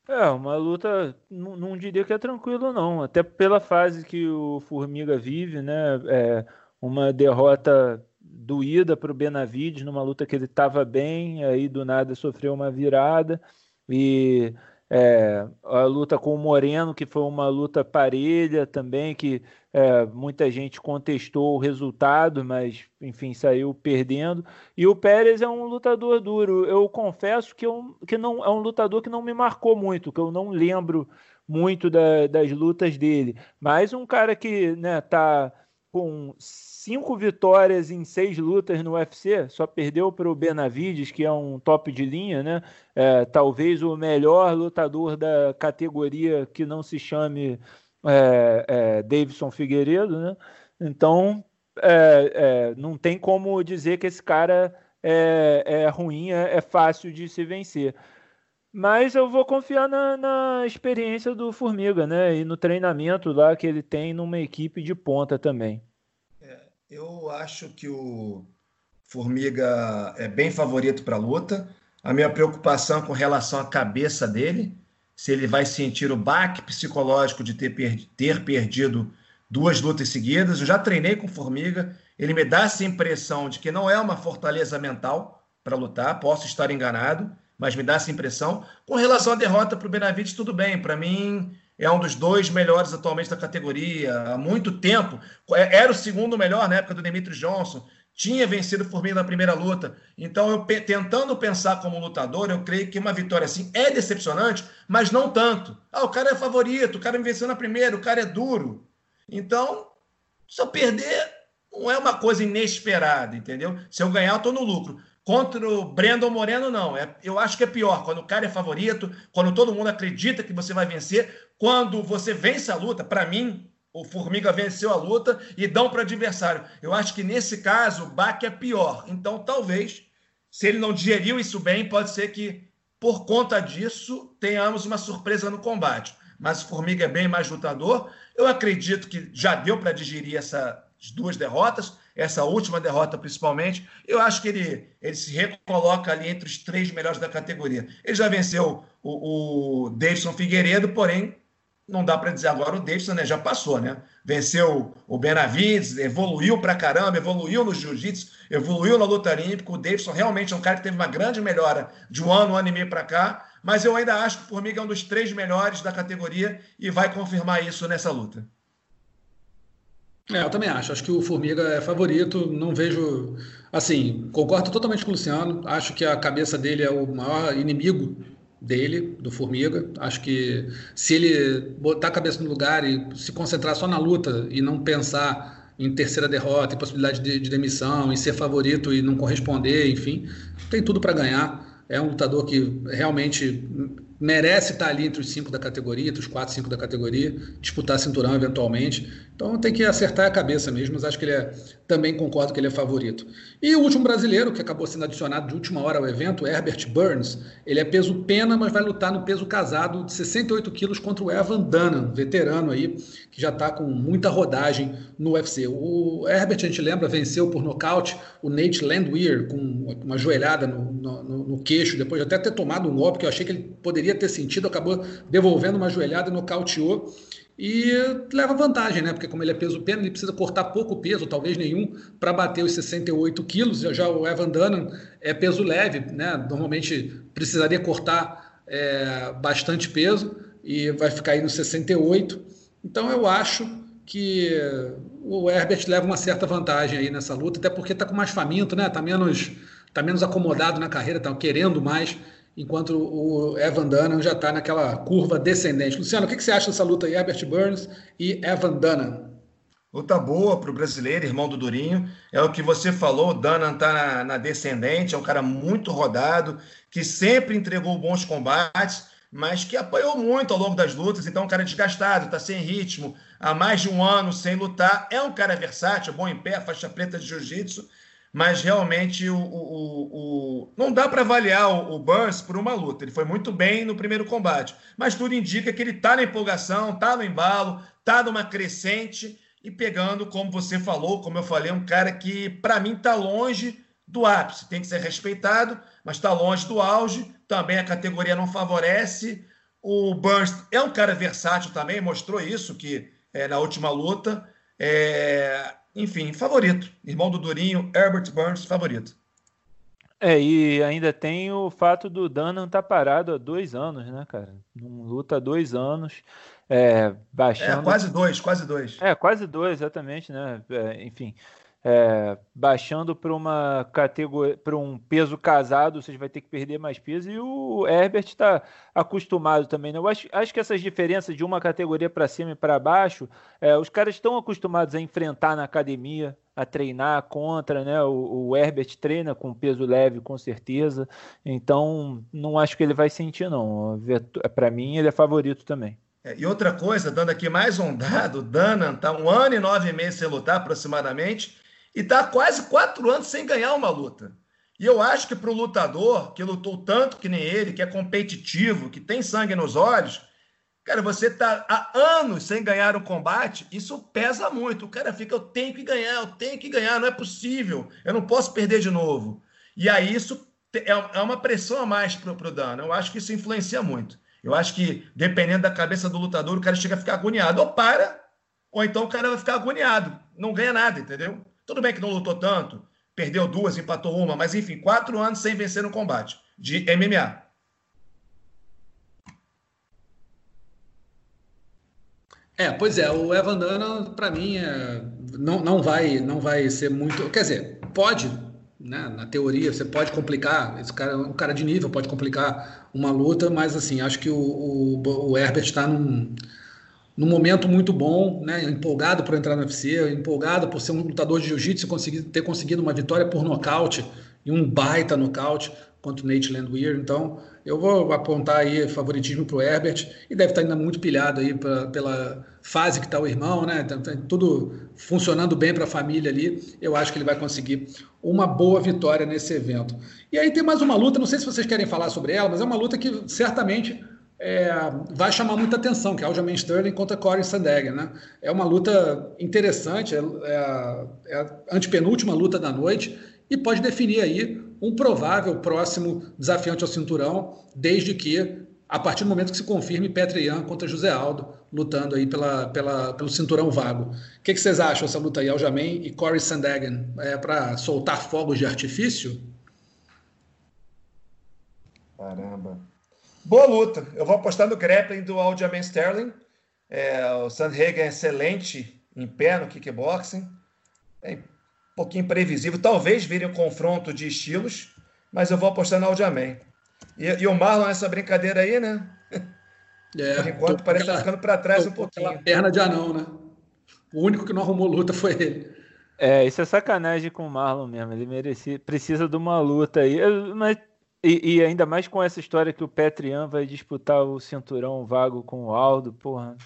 É, uma luta, não, não diria que é tranquilo, não. Até pela fase que o Formiga vive, né? É uma derrota doída para o Benavides numa luta que ele estava bem, aí do nada sofreu uma virada. E É, a luta com o Moreno, que foi uma luta parelha também, que é, muita gente contestou o resultado, mas enfim, saiu perdendo. E o Pérez é um lutador duro. Eu confesso que, eu, que não é um lutador que não me marcou muito, que eu não lembro muito da, das lutas dele. Mas um cara que né, tá com cinco vitórias em seis lutas no UFC, só perdeu para o Benavides, que é um top de linha, né? É, talvez o melhor lutador da categoria que não se chame é, é, Davidson Figueiredo, né? Então, é, é, não tem como dizer que esse cara é, é ruim, é, fácil de se vencer. Mas eu vou confiar na, na, experiência do Formiga, né? E no treinamento lá que ele tem numa equipe de ponta também. Eu acho que o Formiga é bem favorito para a luta. A minha preocupação com relação à cabeça dele, se ele vai sentir o baque psicológico de ter, per ter perdido duas lutas seguidas. Eu já treinei com Formiga, ele me dá essa impressão de que não é uma fortaleza mental para lutar, posso estar enganado, mas me dá essa impressão. Com relação à derrota para o Benavides, tudo bem, para mim é um dos dois melhores atualmente da categoria, há muito tempo. É, era o segundo melhor na época do Demetrius Johnson tinha vencido o Formiga na primeira luta. Então, eu tentando pensar como lutador, eu creio que uma vitória assim é decepcionante, mas não tanto. Ah, o cara é favorito, o cara me venceu na primeira, o cara é duro. Então, se eu perder, não é uma coisa inesperada, entendeu? Se eu ganhar, eu tô no lucro. Contra o Brandon Moreno, não. É, eu acho que é pior. Quando o cara é favorito, quando todo mundo acredita que você vai vencer, quando você vence a luta, para mim, o Formiga venceu a luta e dão para adversário. Eu acho que nesse caso o baque é pior. Então, talvez, se ele não digeriu isso bem, pode ser que por conta disso tenhamos uma surpresa no combate. Mas o Formiga é bem mais lutador. Eu acredito que já deu para digerir essas duas derrotas, essa última derrota principalmente. Eu acho que ele, ele se recoloca ali entre os três melhores da categoria. Ele já venceu o, o Davidson Figueiredo, porém não dá para dizer agora o Davidson né, já passou, né? Venceu o Benavides, evoluiu para caramba, evoluiu no jiu-jitsu, evoluiu na luta olímpica. O Davidson realmente é um cara que teve uma grande melhora de um ano, um ano e meio para cá, mas eu ainda acho que o Formiga é um dos três melhores da categoria e vai confirmar isso nessa luta. É, eu também acho. Acho que o Formiga é favorito. Não vejo. Assim, concordo totalmente com o Luciano. Acho que a cabeça dele é o maior inimigo dele, do Formiga. Acho que se ele botar a cabeça no lugar e se concentrar só na luta e não pensar em terceira derrota, em possibilidade de, de demissão, em ser favorito e não corresponder, enfim, tem tudo para ganhar. É um lutador que realmente merece estar ali entre os cinco da categoria, entre os quatro, cinco da categoria, disputar cinturão eventualmente. Então tem que acertar a cabeça mesmo, mas acho que ele é, também concordo que ele é favorito. E o último brasileiro, que acabou sendo adicionado de última hora ao evento, Herbert Burns. Ele é peso pena, mas vai lutar no peso casado de 68 quilos contra o Evan Dunham, veterano aí, que já está com muita rodagem no UFC. O Herbert, a gente lembra, venceu por nocaute o Nate Landwehr com uma joelhada no, no, no queixo, depois de até ter tomado um golpe que eu achei que ele poderia ter sentido, acabou devolvendo uma joelhada e nocauteou e leva vantagem, né? Porque como ele é peso pena, ele precisa cortar pouco peso, talvez nenhum, para bater os 68 quilos. Já o Evan Dunham é peso leve, né? Normalmente precisaria cortar é, bastante peso e vai ficar aí no 68. Então eu acho que o Herbert leva uma certa vantagem aí nessa luta, até porque está com mais faminto, né? Tá menos, tá menos acomodado na carreira, tá querendo mais enquanto o Evan Dunham já está naquela curva descendente. Luciano, o que, você acha dessa luta aí, Herbert Burns e Evan Dunham? Luta boa para o brasileiro, irmão do Durinho. É o que você falou, o Dunham está na, na descendente, é um cara muito rodado, que sempre entregou bons combates, mas que apanhou muito ao longo das lutas, então é um cara desgastado, está sem ritmo, há mais de um ano sem lutar. É um cara versátil, bom em pé, faixa preta de jiu-jitsu, mas realmente o, o, o não dá para avaliar o, Burns por uma luta. Ele foi muito bem no primeiro combate, mas tudo indica que ele está na empolgação, está no embalo, está numa crescente e pegando, como você falou, como eu falei, um cara que para mim está longe do ápice. Tem que ser respeitado, mas está longe do auge. Também a categoria não favorece. O Burns é um cara versátil também, mostrou isso que é, na última luta. É, enfim, favorito. Irmão do Durinho, Herbert Burns, favorito. É, e ainda tem o fato do Dana estar tá parado há dois anos, né, cara? Não luta há dois anos. É, baixando... é, quase dois, quase dois. É, quase dois, exatamente, né? É, enfim, é, baixando para uma categoria, para um peso casado, você vai ter que perder mais peso. E o Herbert está acostumado também. Né? Eu acho, acho que essas diferenças de uma categoria para cima e para baixo, é, os caras estão acostumados a enfrentar na academia, a treinar contra, né? O, o Herbert treina com peso leve, com certeza. Então, não acho que ele vai sentir, não. Para mim, ele é favorito também. É, e outra coisa, dando aqui mais um dado, Dana está um ano e nove meses sem lutar, aproximadamente e está quase quatro anos sem ganhar uma luta. E eu acho que para o lutador, que lutou tanto que nem ele, que é competitivo, que tem sangue nos olhos, cara, você está há anos sem ganhar um combate, isso pesa muito. O cara fica, eu tenho que ganhar, eu tenho que ganhar, não é possível, eu não posso perder de novo. E aí isso é, é uma pressão a mais para o Dana. Eu acho que isso influencia muito. Eu acho que, dependendo da cabeça do lutador, o cara chega a ficar agoniado. Ou para, ou então o cara vai ficar agoniado. Não ganha nada, entendeu? Tudo bem que não lutou tanto, perdeu duas, empatou uma, mas enfim, quatro anos sem vencer no combate de MMA. É, pois é, o Evan Dana, para mim, é, não, não, vai, não vai ser muito. Quer dizer, pode, né, na teoria, você pode complicar. Esse cara, um cara de nível pode complicar uma luta, mas assim, acho que o, o, o Herbert está num num momento muito bom, né, empolgado por entrar no UFC, empolgado por ser um lutador de jiu-jitsu e ter conseguido uma vitória por nocaute e um baita nocaute contra o Nate Landwehr. Então, eu vou apontar aí favoritismo para o Herbert e deve estar ainda muito pilhado aí pra, pela fase que está o irmão, né? Tá, tá tudo funcionando bem para a família ali. Eu acho que ele vai conseguir uma boa vitória nesse evento. E aí tem mais uma luta, não sei se vocês querem falar sobre ela, mas é uma luta que certamente é, vai chamar muita atenção, que é Aljamain Sterling contra Corey Sandhagen, né? É uma luta interessante, é, é, é, a antepenúltima luta da noite e pode definir aí um provável próximo desafiante ao cinturão, desde que a partir do momento que se confirme Petrian contra José Aldo, lutando aí pela, pela, pelo cinturão vago. O que, que vocês acham dessa luta aí, Aljamain e Corey Sandhagen? É para soltar fogos de artifício? Caramba. Boa luta. Eu vou apostar no grappling do Aljamain Sterling. É, o Sandhagen é excelente em pé no kickboxing. É um pouquinho previsível. Talvez vire um confronto de estilos, mas eu vou apostar no Aljamain. E, e o Marlon nessa brincadeira aí, né? É, Por enquanto parece estar tá ficando para trás um pouquinho. Perna de anão, né? O único que não arrumou luta foi ele. É, isso é sacanagem com o Marlon mesmo. Ele merecia, precisa de uma luta aí. Mas e, e, ainda mais com essa história que o Petrian vai disputar o cinturão vago com o Aldo, porra.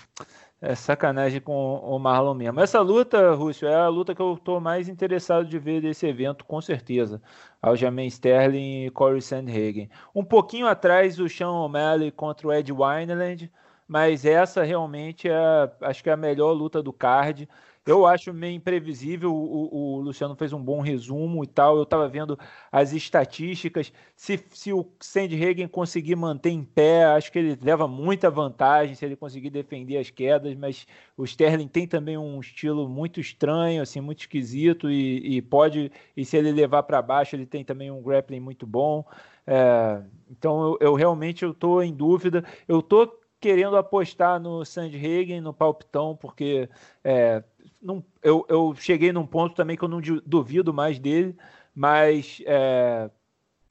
É sacanagem com o Marlon mesmo. Essa luta, Rússio, é a luta que eu estou mais interessado de ver desse evento, com certeza. Aljamain Sterling e Corey Sandhagen. Um pouquinho atrás, o Sean O'Malley contra o Ed Wineland, mas essa realmente é, acho que é a melhor luta do card. Eu acho meio imprevisível. O, o, Luciano fez um bom resumo e tal. Eu estava vendo as estatísticas. Se, se o Sandhagen conseguir manter em pé, acho que ele leva muita vantagem se ele conseguir defender as quedas. Mas o Sterling tem também um estilo muito estranho, assim, muito esquisito e, e pode. E se ele levar para baixo, ele tem também um grappling muito bom. É, então eu, eu realmente tô em dúvida. Eu tô querendo apostar no Sandhagen, no palpitão, porque é, não, eu, eu cheguei num ponto também que eu não duvido mais dele, mas é,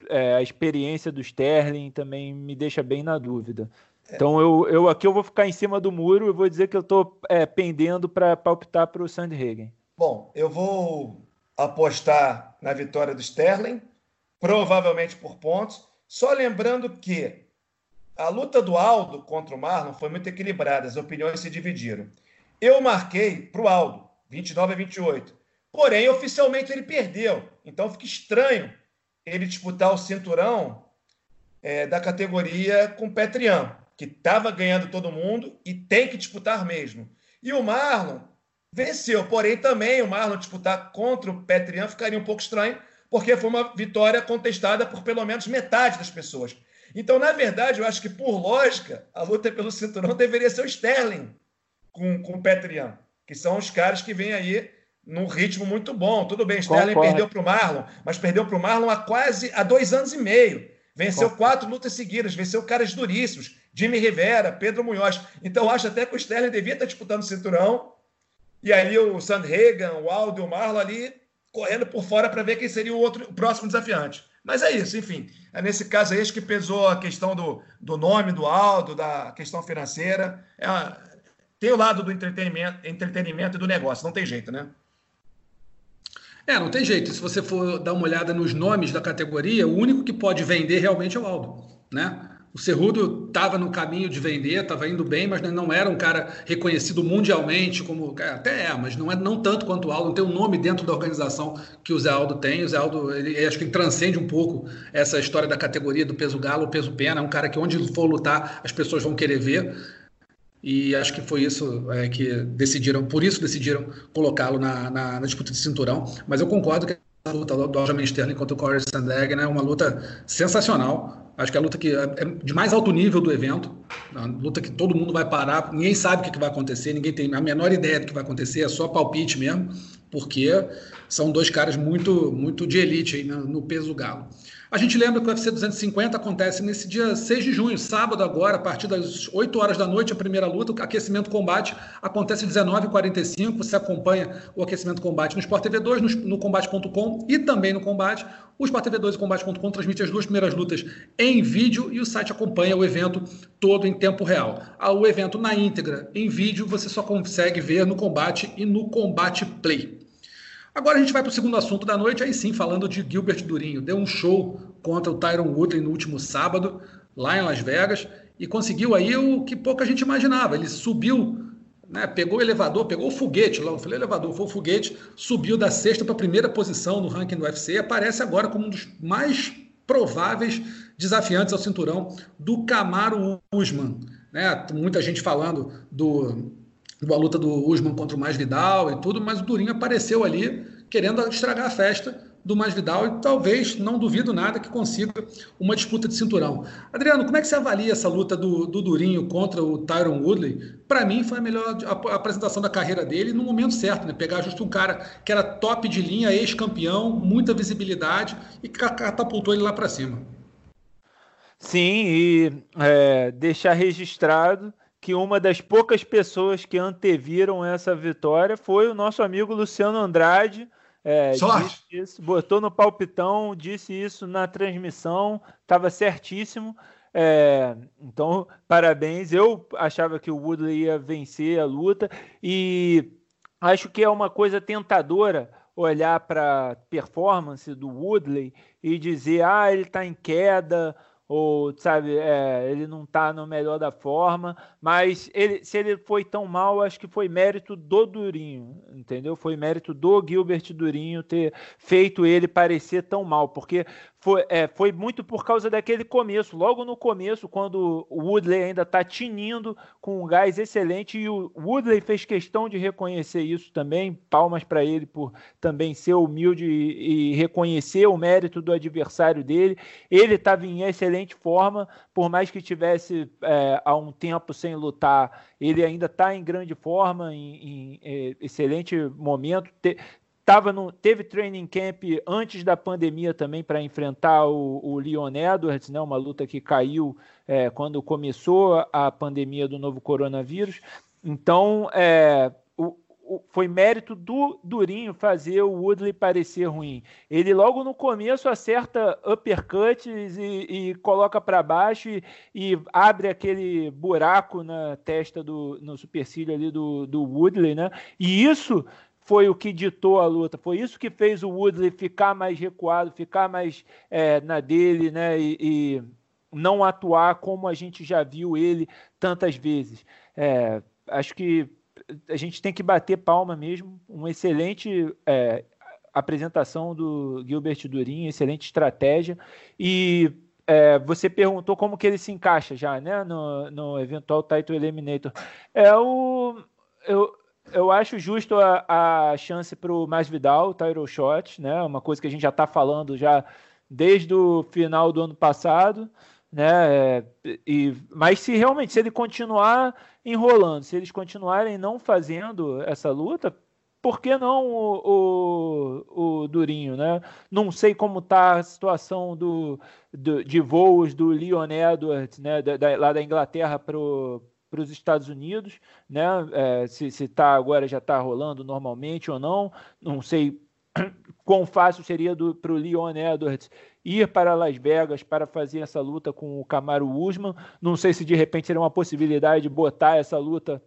é, a experiência do Sterling também me deixa bem na dúvida. É. Então eu, eu aqui eu vou ficar em cima do muro e vou dizer que eu estou é, pendendo para palpitar para o Sandhagen. Bom, eu vou apostar na vitória do Sterling, provavelmente por pontos. Só lembrando que a luta do Aldo contra o Marlon foi muito equilibrada, as opiniões se dividiram. Eu marquei para o Aldo, 29 a 28. Porém, oficialmente ele perdeu. Então fica estranho ele disputar o cinturão é, da categoria com o Petrian, que estava ganhando todo mundo e tem que disputar mesmo. E o Marlon venceu, porém também o Marlon disputar contra o Petrian ficaria um pouco estranho, porque foi uma vitória contestada por pelo menos metade das pessoas. Então, na verdade, eu acho que por lógica, a luta pelo cinturão deveria ser o Sterling, com, com o Petrian, que são os caras que vêm aí num ritmo muito bom. Tudo bem, Sterling perdeu para o Marlon, mas perdeu para o Marlon há quase há dois anos e meio. Venceu Concordo. quatro lutas seguidas, venceu caras duríssimos. Jimmy Rivera, Pedro Munhoz. Então, acho até que o Sterling devia estar disputando o cinturão. E aí o Sandhagen, o Aldo e o Marlon ali correndo por fora para ver quem seria o outro o próximo desafiante. Mas é isso, enfim. É nesse caso aí, acho que pesou a questão do, do nome do Aldo, da questão financeira. É, tem o lado do entretenimento, entretenimento e do negócio, não tem jeito, né? É, não tem jeito. Se você for dar uma olhada nos nomes da categoria, o único que pode vender realmente é o Aldo, né? O Cerrudo estava no caminho de vender, estava indo bem, mas não era um cara reconhecido mundialmente, como até é, mas não é não tanto quanto o Aldo, não tem um nome dentro da organização que o Zé Aldo tem. O Zé Aldo, ele, acho que ele transcende um pouco essa história da categoria do peso galo, peso pena, é um cara que onde for lutar as pessoas vão querer ver. E acho que foi isso é, que decidiram, por isso decidiram colocá-lo na, na, na, disputa de cinturão. Mas eu concordo que a luta do Aljamain Sterling contra o Corey Sandhagen é uma luta sensacional. Acho que é a luta que é, é de mais alto nível do evento, a luta que todo mundo vai parar, ninguém sabe o que vai acontecer, ninguém tem a menor ideia do que vai acontecer, é só palpite mesmo, porque são dois caras muito, muito de elite aí no peso galo. A gente lembra que o UFC 250 acontece nesse dia 6 de junho, sábado agora, a partir das 8 horas da noite, a primeira luta, o aquecimento combate acontece às 19h45, você acompanha o aquecimento combate no Sport TV 2, no, no combate.com e também no combate. O Sport TV 2 e combate.com transmite as duas primeiras lutas em vídeo e o site acompanha o evento todo em tempo real. Ah, o evento na íntegra em vídeo você só consegue ver no combate e no combate play. Agora a gente vai para o segundo assunto da noite, aí sim, falando de Gilbert Durinho. Deu um show contra o Tyron Woodley no último sábado, lá em Las Vegas, e conseguiu aí o que pouca gente imaginava. Ele subiu, né, pegou o elevador, pegou o foguete, lá, eu falei elevador, foi o foguete, subiu da sexta para a primeira posição no ranking do UFC e aparece agora como um dos mais prováveis desafiantes ao cinturão do Camaro Usman. Né? Muita gente falando do a luta do Usman contra o Mais Vidal e tudo, mas o Durinho apareceu ali querendo estragar a festa do Mais Vidal e talvez, não duvido nada, que consiga uma disputa de cinturão. Adriano, como é que você avalia essa luta do, do Durinho contra o Tyron Woodley? Para mim, foi a melhor apresentação da carreira dele no momento certo, né? Pegar justo um cara que era top de linha, ex-campeão, muita visibilidade e catapultou ele lá para cima. Sim, e é, deixar registrado que uma das poucas pessoas que anteviram essa vitória foi o nosso amigo Luciano Andrade. É. Isso, botou no palpitão, disse isso na transmissão, estava certíssimo. É, então, parabéns. Eu achava que o Woodley ia vencer a luta e acho que é uma coisa tentadora olhar para a performance do Woodley e dizer: ah, ele está em queda ou sabe, é, ele não está no melhor da forma, mas ele, se ele foi tão mal, acho que foi mérito do Durinho, entendeu? Foi mérito do Gilbert Durinho ter feito ele parecer tão mal, porque foi, é, foi muito por causa daquele começo. Logo no começo, quando o Woodley ainda está tinindo com um gás excelente, e o Woodley fez questão de reconhecer isso também. Palmas para ele por também ser humilde e, e, reconhecer o mérito do adversário dele. Ele estava em excelente forma, por mais que tivesse é, há um tempo sem lutar, ele ainda está em grande forma, em, em, em é, excelente momento. Te, Tava no, teve training camp antes da pandemia também para enfrentar o, o, Leon Edwards, né, uma luta que caiu é, quando começou a pandemia do novo coronavírus. Então, é, o, o, foi mérito do Durinho fazer o Woodley parecer ruim. Ele logo no começo acerta uppercuts e, e coloca para baixo e, e, abre aquele buraco na testa do no supercílio ali do, do Woodley, né? E isso foi o que ditou a luta. Foi isso que fez o Woodley ficar mais recuado, ficar mais é, na dele, né? E, e, não atuar como a gente já viu ele tantas vezes. É, acho que a gente tem que bater palma mesmo. Uma excelente é, apresentação do Gilbert Durin, excelente estratégia. E é, você perguntou como que ele se encaixa já, né? No, no eventual title eliminator. É o eu, eu acho justo a, a chance para o Masvidal, o Tyro Shot, né? Uma coisa que a gente já está falando já desde o final do ano passado, né? E, mas se realmente se ele continuar enrolando, se eles continuarem não fazendo essa luta, por que não o, o, o Durinho, né? Não sei como está a situação do, do, de voos do Leon Edwards, né? Da, da, lá da Inglaterra para os Estados Unidos, né? É, se está agora já está rolando normalmente ou não, não sei [clears throat] quão fácil seria para o Leon Edwards ir para Las Vegas para fazer essa luta com o Camaro Usman. Não sei se de repente seria uma possibilidade de botar essa luta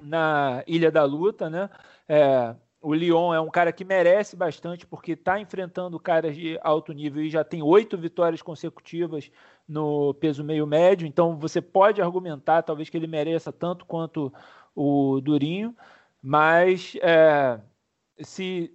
na Ilha da Luta, né? É, o Lyon é um cara que merece bastante porque está enfrentando caras de alto nível e já tem oito vitórias consecutivas no peso meio médio. Então você pode argumentar, talvez que ele mereça tanto quanto o Durinho, mas é, se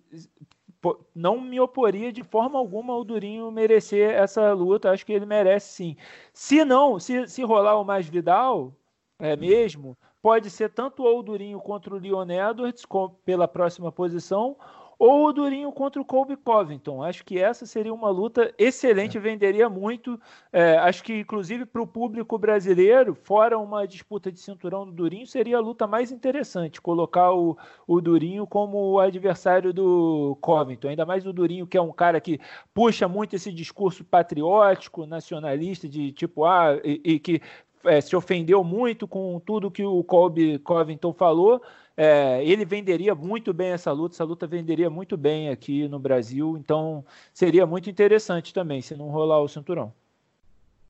não me oporia de forma alguma ao Durinho merecer essa luta. Acho que ele merece sim. Se não, se, se rolar o mais Vidal, é mesmo, pode ser tanto o Durinho contra o Leon Edwards com, pela próxima posição, ou o Durinho contra o Colby Covington. Acho que essa seria uma luta excelente, é. venderia muito. É, acho que, inclusive, para o público brasileiro, fora uma disputa de cinturão do Durinho, seria a luta mais interessante, colocar o, o Durinho como o adversário do Covington. Ainda mais o Durinho, que é um cara que puxa muito esse discurso patriótico, nacionalista, de tipo, ah, e, e que é, se ofendeu muito com tudo que o Colby Covington falou. É, ele venderia muito bem essa luta, essa luta venderia muito bem aqui no Brasil, então seria muito interessante também se não rolar o cinturão.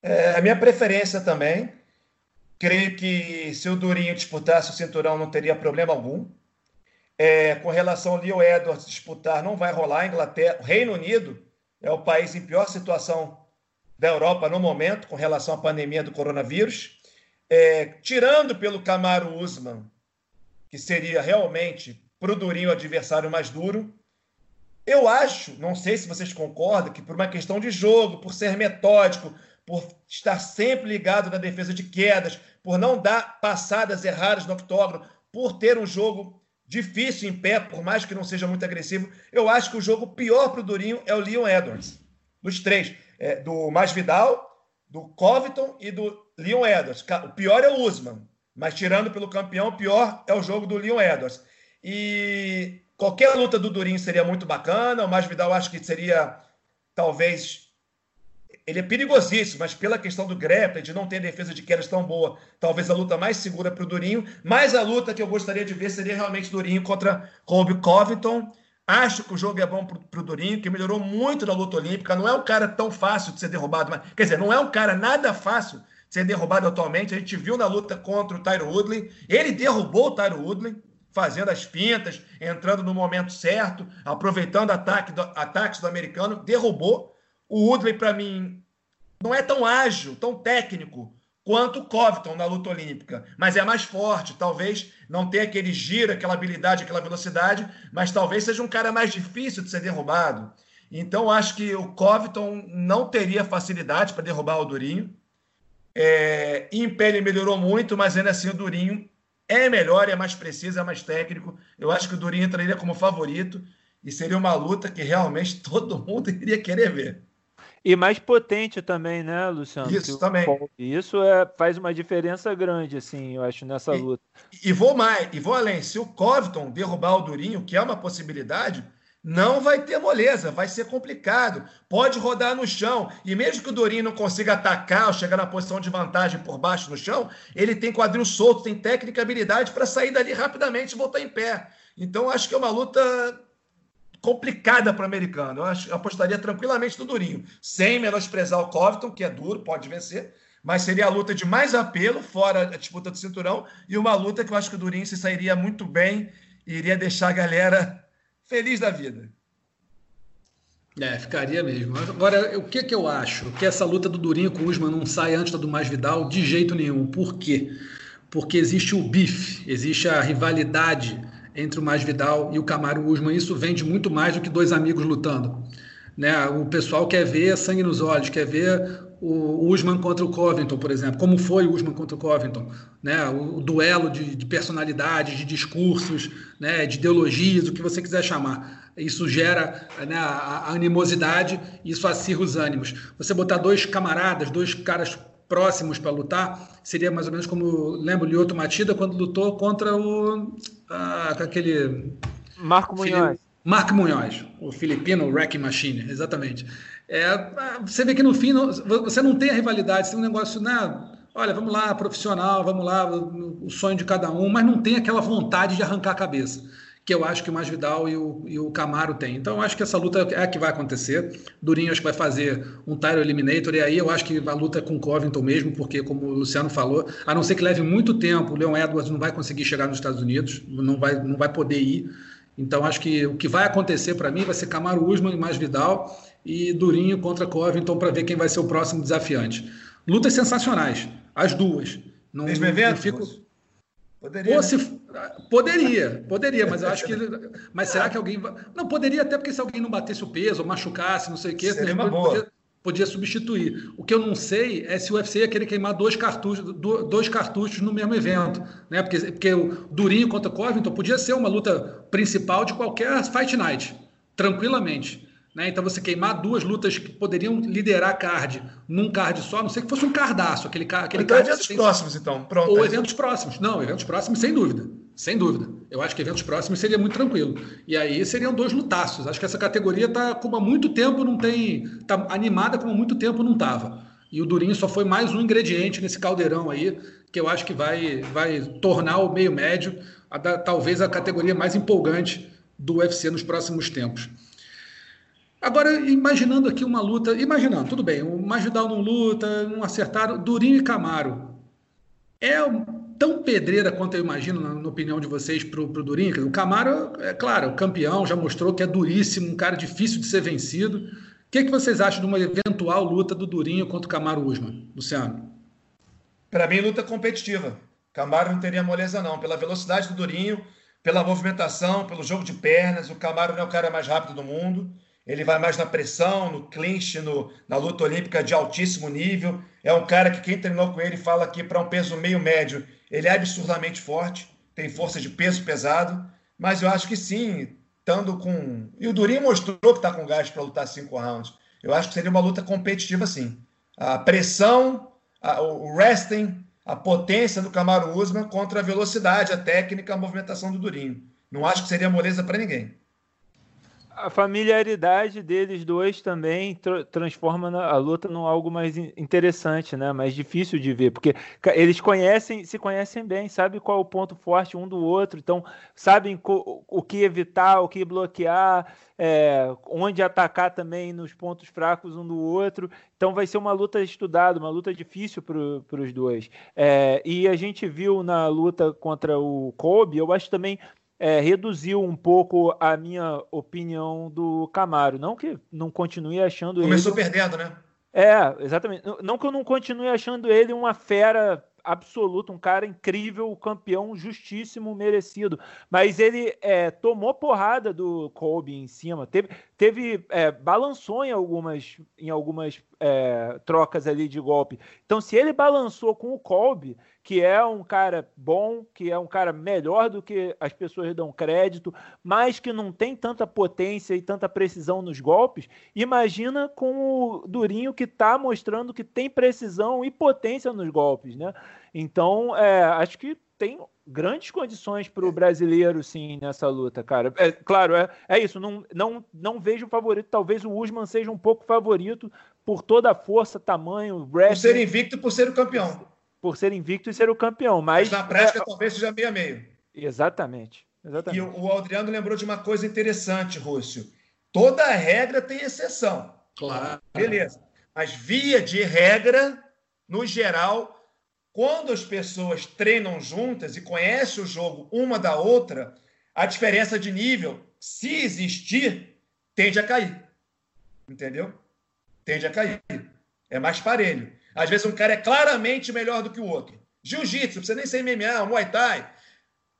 É, a minha preferência também, creio que se o Durinho disputasse o cinturão não teria problema algum. É, com relação ao Leo Edwards disputar, não vai rolar. Inglaterra, o Reino Unido é o país em pior situação da Europa no momento com relação à pandemia do coronavírus. É, tirando pelo Camaro Usman, que seria realmente o Durinho o adversário mais duro, eu acho, não sei se vocês concordam, que por uma questão de jogo, por ser metódico, por estar sempre ligado na defesa de quedas, por não dar passadas erradas no octógono, por ter um jogo difícil em pé, por mais que não seja muito agressivo, eu acho que o jogo pior para o Durinho é o Leon Edwards. Dos três é, do Masvidal, do Covington e do Leon Edwards. O pior é o Usman, mas tirando pelo campeão, o pior é o jogo do Leon Edwards. E qualquer luta do Durinho seria muito bacana. O Masvidal acho que seria talvez ele é perigosíssimo, mas pela questão do grappling, de não ter defesa de quedas tão boa, talvez a luta mais segura para o Durinho. Mas a luta que eu gostaria de ver seria realmente Durinho contra Colby Covington. Acho que o jogo é bom para o Durinho, que melhorou muito na luta olímpica. Não é um cara tão fácil de ser derrubado, mas, quer dizer, não é um cara nada fácil de ser derrubado atualmente. A gente viu na luta contra o Tyro Woodley. Ele derrubou o Tyro Woodley, fazendo as pintas, entrando no momento certo, aproveitando ataque do, ataques do americano. Derrubou. O Woodley, para mim, não é tão ágil, tão técnico quanto o Covington na luta olímpica, mas é mais forte, talvez não tenha aquele giro, aquela habilidade, aquela velocidade, mas talvez seja um cara mais difícil de ser derrubado. Então, acho que o Covington não teria facilidade para derrubar o Durinho. É, ele melhorou muito, mas ainda assim o Durinho é melhor, é mais preciso, é mais técnico. Eu acho que o Durinho entraria como favorito e seria uma luta que realmente [laughs] todo mundo iria querer ver. E mais potente também, né, Luciano? Isso também. Isso é, faz uma diferença grande, assim, eu acho, nessa e, luta. E vou mais, e vou além. Se o Covington derrubar o Durinho, que é uma possibilidade, não vai ter moleza, vai ser complicado. Pode rodar no chão. E mesmo que o Durinho não consiga atacar ou chegar na posição de vantagem por baixo no chão, ele tem quadril solto, tem técnica e habilidade para sair dali rapidamente e voltar em pé. Então, acho que é uma luta complicada para o americano. Eu, acho, eu apostaria tranquilamente no Durinho, sem menosprezar o Covington, que é duro, pode vencer, mas seria a luta de mais apelo, fora a disputa do cinturão, e uma luta que eu acho que o Durinho se sairia muito bem e iria deixar a galera feliz da vida. É, ficaria mesmo. Agora, o que, que eu acho? Que essa luta do Durinho com o Usman não sai antes da do Mais Vidal de jeito nenhum. Por quê? Porque existe o bife, existe a rivalidade entre o Masvidal e o Camaro Usman. Isso vende muito mais do que dois amigos lutando. Né? O pessoal quer ver sangue nos olhos, quer ver o Usman contra o Covington, por exemplo. Como foi o Usman contra o Covington? Né? O, o duelo de, de personalidades, de discursos, né? de ideologias, o que você quiser chamar. Isso gera né, a, a animosidade, isso acirra os ânimos. Você botar dois camaradas, dois caras próximos para lutar, seria mais ou menos como lembro Lyoto Matida quando lutou contra o ah, aquele Marco Munhoz. Marco Munhoz, o filipino Wrecking Machine, exatamente. É, você vê que no fim você não tem a rivalidade, você tem um negócio, né? Olha, vamos lá, profissional, vamos lá, o sonho de cada um, mas não tem aquela vontade de arrancar a cabeça que eu acho que o Masvidal e o, e o Camaro têm. Então, eu acho que essa luta é a que vai acontecer. Durinho acho que vai fazer um Tyro Eliminator, e aí eu acho que a luta é com o Covington mesmo, porque, como o Luciano falou, a não ser que leve muito tempo, o Leon Edwards não vai conseguir chegar nos Estados Unidos, não vai, não vai poder ir. Então, acho que o que vai acontecer para mim vai ser Camaro Usman e Masvidal e Durinho contra Covington para ver quem vai ser o próximo desafiante. Lutas sensacionais, as duas. Não, Mesmo evento? Não fico... Poderia. Ou se, poderia, poderia, mas eu acho que. Mas será que alguém. Não, poderia até porque se alguém não batesse o peso, ou machucasse, não sei o quê, Seria uma boa. Podia, podia, substituir. O que eu não sei é se o UFC ia querer queimar dois cartuchos, dois cartuchos no mesmo evento. Né? Porque, porque o Durinho contra Covington podia ser uma luta principal de qualquer Fight Night, tranquilamente. Né? Então você queimar duas lutas que poderiam liderar a card num card só, não sei que fosse um cardaço, aquele, aquele então, card. eventos tem... próximos, então. Pronto. Ou eventos próximos. Não, eventos próximos, sem dúvida. Sem dúvida. Eu acho que eventos próximos seria muito tranquilo. E aí seriam dois lutaços. Acho que essa categoria está como há muito tempo não tem. está animada como há muito tempo não estava. E o Durinho só foi mais um ingrediente nesse caldeirão aí, que eu acho que vai, vai tornar o meio médio a da, talvez a categoria mais empolgante do UFC nos próximos tempos. Agora, imaginando aqui uma luta, imaginando, tudo bem, o Masvidal não luta, não acertaram, Durinho e Camaro. É tão pedreira quanto eu imagino, na, na opinião de vocês, para o Durinho? O Camaro, é claro, o campeão, já mostrou que é duríssimo, um cara difícil de ser vencido. O que, que vocês acham de uma eventual luta do Durinho contra o Camaro Usman, Luciano? Para mim, luta competitiva. Camaro não teria moleza, não. Pela velocidade do Durinho, pela movimentação, pelo jogo de pernas, o Camaro não é o cara mais rápido do mundo ele vai mais na pressão, no clinch, no, na luta olímpica de altíssimo nível. É um cara que quem treinou com ele fala que para um peso meio médio ele é absurdamente forte, tem força de peso pesado, mas eu acho que sim, estando com. E o Durinho mostrou que está com gás para lutar cinco rounds. Eu acho que seria uma luta competitiva, sim. A pressão, a, o wrestling, a potência do Camaro Usman contra a velocidade, a técnica, a movimentação do Durinho. Não acho que seria moleza para ninguém a familiaridade deles dois também tra transforma a luta num algo mais interessante, né? Mais difícil de ver, porque eles conhecem, se conhecem bem, sabem qual é o ponto forte um do outro, então sabem o que evitar, o que bloquear, é, onde atacar também nos pontos fracos um do outro. Então vai ser uma luta estudada, uma luta difícil para os dois. É, e a gente viu na luta contra o Kobe, eu acho também é, reduziu um pouco a minha opinião do Camaro. Não que não continue achando Começou ele... perdendo, né? É, exatamente. Não que eu não continue achando ele uma fera absoluta, um cara incrível, campeão justíssimo, merecido. Mas ele é, tomou porrada do Kobe em cima, teve, teve é, balançou em algumas, em algumas é, trocas ali de golpe. Então, se ele balançou com o Kobe, que é um cara bom, que é um cara melhor do que as pessoas dão crédito, mas que não tem tanta potência e tanta precisão nos golpes, imagina com o Durinho que está mostrando que tem precisão e potência nos golpes, né? Então, é, acho que tem grandes condições para o brasileiro, sim, nessa luta, cara. É, claro, é, é isso. Não, não, não vejo favorito. Talvez o Usman seja um pouco favorito por toda a força, tamanho, wrestling. Por ser invicto por ser o campeão por ser invicto e ser o campeão. Mas, mas na prática é... talvez seja meio a meio. Exatamente. Exatamente. E o Adriano lembrou de uma coisa interessante, Rússio. Toda regra tem exceção. Claro. Beleza. Mas via de regra, no geral, quando as pessoas treinam juntas e conhecem o jogo uma da outra, a diferença de nível, se existir, tende a cair. Entendeu? Tende a cair. É mais parelho. Às vezes um cara é claramente melhor do que o outro. Jiu-jitsu, precisa nem ser MMA, Muay Thai.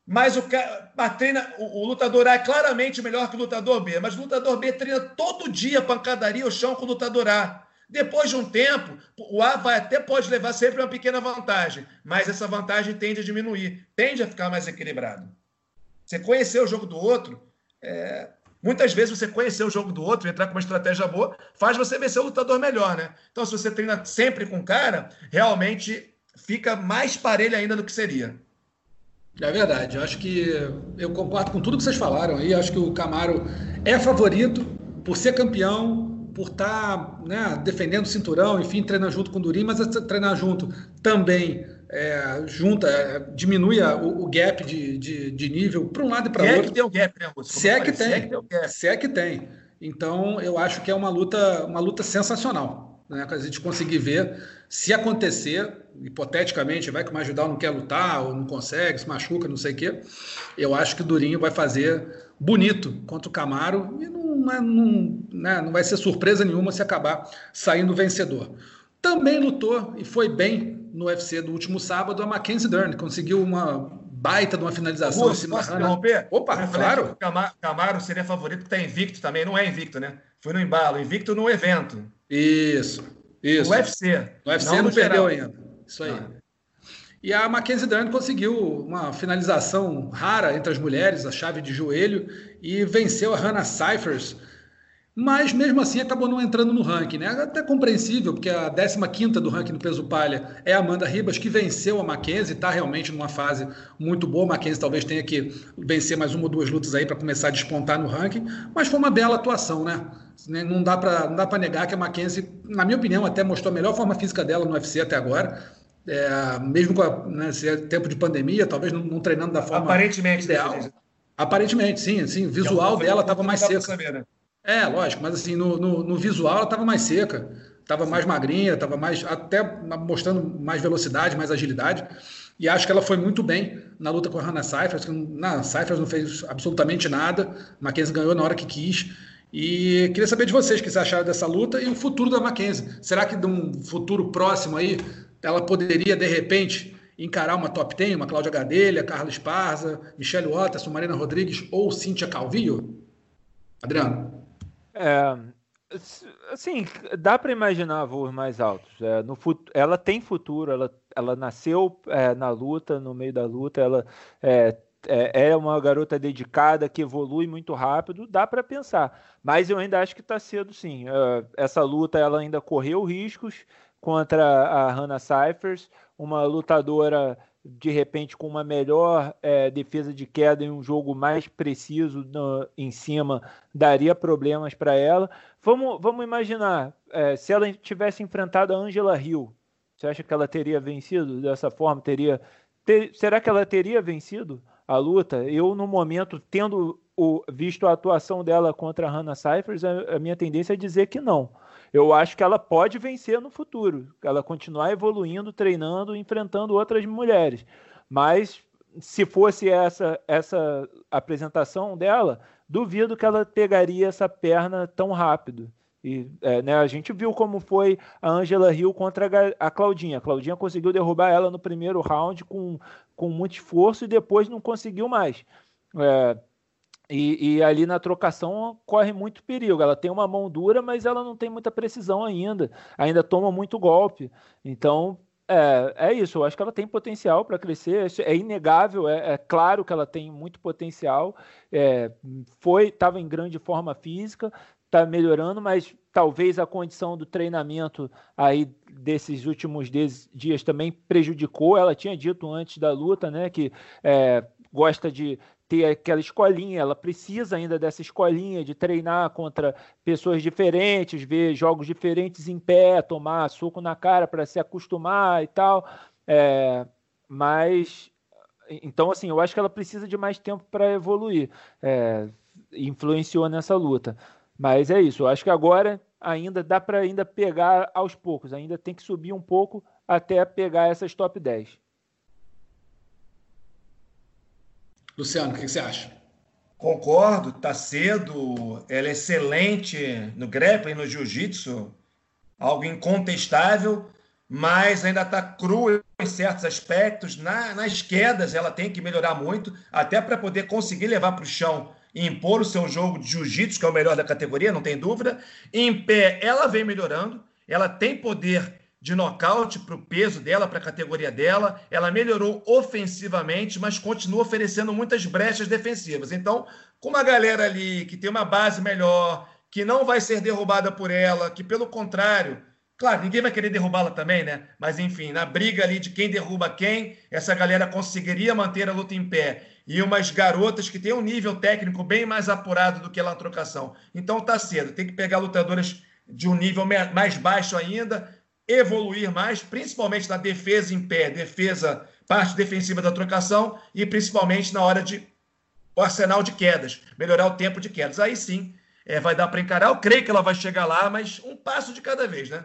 Mas o, cara, treina, o, o, lutador A é claramente melhor que o lutador B, mas o lutador B treina todo dia pancadaria ao chão com o lutador A. Depois de um tempo, o A vai até pode levar sempre uma pequena vantagem, mas essa vantagem tende a diminuir, tende a ficar mais equilibrado. Você conhecer o jogo do outro é, Muitas vezes você conhecer o jogo do outro, entrar com uma estratégia boa, faz você vencer o lutador melhor, né? Então, se você treina sempre com o cara, realmente fica mais parelho ainda do que seria. É verdade. Eu acho que eu concordo com tudo que vocês falaram aí. Acho que o Camaro é favorito por ser campeão, por estar tá, né, defendendo o cinturão, enfim, treinar junto com o Durim, mas treinar junto também é, junta, é, diminui a, o, o, gap de, de, de nível para um lado e para outro. Se é que tem o gap, né, Russo? Se é que tem. Se é que tem, se é que tem. Então, eu acho que é uma luta, uma luta sensacional. Né? A gente conseguir ver se acontecer, hipoteticamente, vai que o Magidal não quer lutar ou não consegue, se machuca, não sei o quê. Eu acho que o Durinho vai fazer bonito contra o Camaro e não, não, né, não vai ser surpresa nenhuma se acabar saindo vencedor. Também lutou e foi bem no UFC do último sábado a Mackenzie Dern, conseguiu uma baita de uma finalização Augusto, em cima posso da interromper? Opa, claro. O Camaro, Camaro seria favorito porque está invicto também, não é invicto, né? Foi no embalo, invicto no evento. Isso. Isso. No UFC. No UFC não, não perdeu geral. ainda. Isso aí. Ah. E a Mackenzie Dern conseguiu uma finalização rara entre as mulheres, a chave de joelho, e venceu a Hannah Cyphers. Mas mesmo assim acabou não entrando no ranking, né? Até compreensível, porque a 15 do ranking no peso palha é a Amanda Ribas, que venceu a Mackenzie, está realmente numa fase muito boa. A Mackenzie talvez tenha que vencer mais uma ou duas lutas aí para começar a despontar no ranking, mas foi uma bela atuação, né? Né, não dá para negar que a Mackenzie, na minha opinião, até mostrou a melhor forma física dela no UFC até agora. É, mesmo com a, né, é tempo de pandemia, talvez não, não, treinando da forma Aparentemente, ideal. Aparentemente, sim, assim, o visual dela estava mais seca. Saber, né? É, lógico, mas assim, no, no, no visual ela estava mais seca, estava mais magrinha, estava mais até mostrando mais velocidade, mais agilidade. E acho que ela foi muito bem na luta com a Hannah Cyphers, que na Cyphers não fez absolutamente nada. Mackenzie ganhou na hora que quis. E queria saber de vocês o que vocês acharam dessa luta e o futuro da Mackenzie. Será que num futuro próximo aí ela poderia, de repente, encarar uma top 10, uma Cláudia Gadelha, Carla Esparza, Michelle Watterson, Marina Rodrigues ou Cíntia Calvillo? Adriano? É, assim, dá para imaginar voos mais altos. É, no, ela tem futuro, ela, ela nasceu é, na luta, no meio da luta, ela é, é, é uma garota dedicada que evolui muito rápido, dá para pensar. Mas eu ainda acho que está cedo, sim. Uh, essa luta ela ainda correu riscos contra a Hannah Cyphers, uma lutadora de repente com uma melhor é, defesa de queda em um jogo mais preciso no, em cima daria problemas para ela. Vamos, vamos imaginar é, se ela tivesse enfrentado a Angela Hill, você acha que ela teria vencido dessa forma? Teria ter, será que ela teria vencido? a luta, eu no momento, tendo o, visto a atuação dela contra a Hannah Cyphers, a, a, minha tendência é dizer que não. Eu acho que ela pode vencer no futuro, ela continuar evoluindo, treinando, enfrentando outras mulheres. Mas se fosse essa essa apresentação dela, duvido que ela pegaria essa perna tão rápido. E, é, né, a gente viu como foi a Angela Hill contra a Claudinha. A Claudinha conseguiu derrubar ela no primeiro round com, com muito esforço e depois não conseguiu mais. É, e, e, ali na trocação corre muito perigo. Ela tem uma mão dura, mas ela não tem muita precisão ainda. Ainda toma muito golpe. Então, é, é isso. Eu acho que ela tem potencial para crescer. É inegável. É, é, claro que ela tem muito potencial. É, foi, estava em grande forma física está melhorando, mas talvez a condição do treinamento aí desses últimos dias também prejudicou. Ela tinha dito antes da luta, né, que é, gosta de ter aquela escolinha, ela precisa ainda dessa escolinha de treinar contra pessoas diferentes, ver jogos diferentes em pé, tomar soco na cara para se acostumar e tal. É, mas então assim, eu acho que ela precisa de mais tempo para evoluir. É, influenciou nessa luta. Mas é isso, eu acho que agora ainda dá para ainda pegar aos poucos, ainda tem que subir um pouco até pegar essas top 10. Luciano, o que você acha? Concordo, tá cedo, ela é excelente no grappling, no jiu-jitsu, algo incontestável, mas ainda está cru em certos aspectos. Na, nas quedas, ela tem que melhorar muito, até para poder conseguir levar para o chão e impor o seu jogo de jiu-jitsu, que é o melhor da categoria, não tem dúvida. Em pé, ela vem melhorando, ela tem poder de nocaute para o peso dela, para a categoria dela. Ela melhorou ofensivamente, mas continua oferecendo muitas brechas defensivas. Então, com uma galera ali que tem uma base melhor, que não vai ser derrubada por ela, que pelo contrário Claro, ninguém vai querer derrubá-la também, né? Mas enfim, na briga ali de quem derruba quem, essa galera conseguiria manter a luta em pé. E umas garotas que têm um nível técnico bem mais apurado do que ela trocação. Então tá cedo, tem que pegar lutadoras de um nível mais baixo ainda, evoluir mais, principalmente na defesa em pé, defesa, parte defensiva da trocação e principalmente na hora de o arsenal de quedas, melhorar o tempo de quedas. Aí sim, é, vai dar para encarar. Eu creio que ela vai chegar lá, mas um passo de cada vez, né?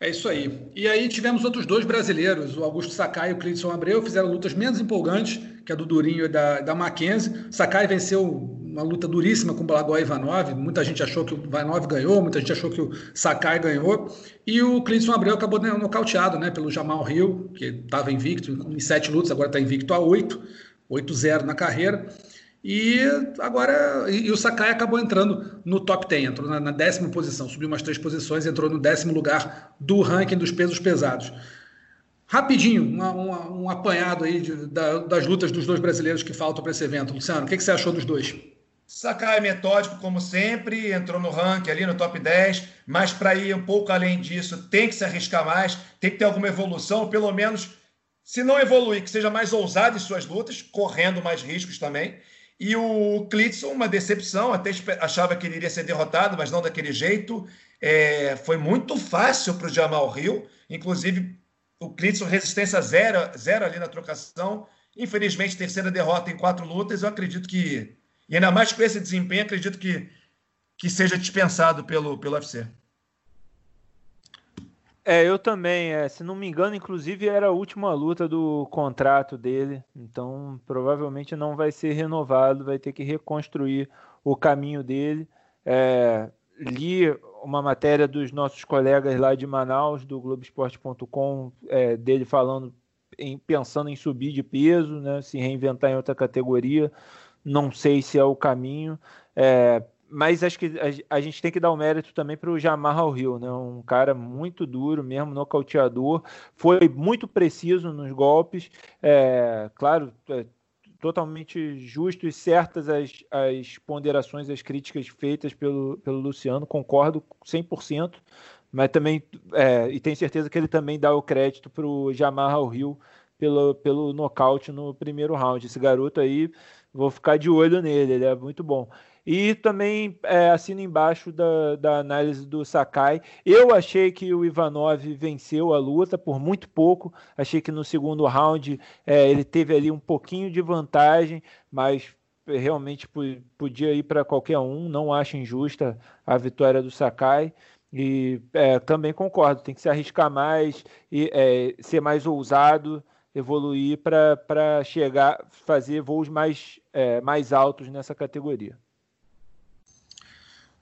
É isso aí. E aí tivemos outros dois brasileiros, o Augusto Sakai e o Cleiton Abreu, fizeram lutas menos empolgantes, que a do Durinho e da, da Mackenzie. Sakai venceu uma luta duríssima com o Blagoy Ivanov. Muita gente achou que o Ivanov ganhou, muita gente achou que o Sakai ganhou. E o Cleiton Abreu acabou nocauteado né, pelo Jamal Hill, que estava invicto em sete lutas, agora está invicto a oito, 8-0 na carreira. E agora e, e, o Sakai acabou entrando no top 10, entrou na, na, décima posição, subiu umas três posições, entrou no décimo lugar do ranking dos pesos pesados. Rapidinho, uma, uma, um apanhado aí de, da, das lutas dos dois brasileiros que faltam para esse evento. Luciano, o que, que você achou dos dois? Sakai é metódico, como sempre, entrou no ranking ali no top 10, mas para ir um pouco além disso, tem que se arriscar mais, tem que ter alguma evolução, pelo menos, se não evoluir, que seja mais ousado em suas lutas, correndo mais riscos também. E o Clitson, uma decepção, até achava que ele iria ser derrotado, mas não daquele jeito. É, foi muito fácil para o Jamal Hill, inclusive o Clitson resistência zero, zero ali na trocação. Infelizmente, terceira derrota em quatro lutas. Eu acredito que, e ainda mais com esse desempenho, acredito que, que seja dispensado pelo, pelo UFC. É, eu também. É, se não me engano, inclusive era a última luta do contrato dele. Então, provavelmente não vai ser renovado, vai ter que reconstruir o caminho dele. É, li uma matéria dos nossos colegas lá de Manaus, do Globoesporte.com, é, dele falando, em, pensando em subir de peso, né, se reinventar em outra categoria. Não sei se é o caminho. É, mas acho que a, a, gente tem que dar o mérito também para o Jamal Hill, né? Um cara muito duro mesmo, nocauteador, foi muito preciso nos golpes, é, claro, é, totalmente justo e certas as, as ponderações, as críticas feitas pelo, pelo Luciano, concordo 100%, mas também, é, e tenho certeza que ele também dá o crédito para o Jamal Hill pelo, pelo nocaute no primeiro round. Esse garoto aí, vou ficar de olho nele, ele é muito bom. E também é, assino embaixo da, da análise do Sakai. Eu achei que o Ivanov venceu a luta por muito pouco. Achei que no segundo round é, ele teve ali um pouquinho de vantagem, mas realmente podia ir para qualquer um. Não acho injusta a vitória do Sakai. E é, também concordo, tem que se arriscar mais e é, ser mais ousado, evoluir para chegar, fazer voos mais, é, mais altos nessa categoria.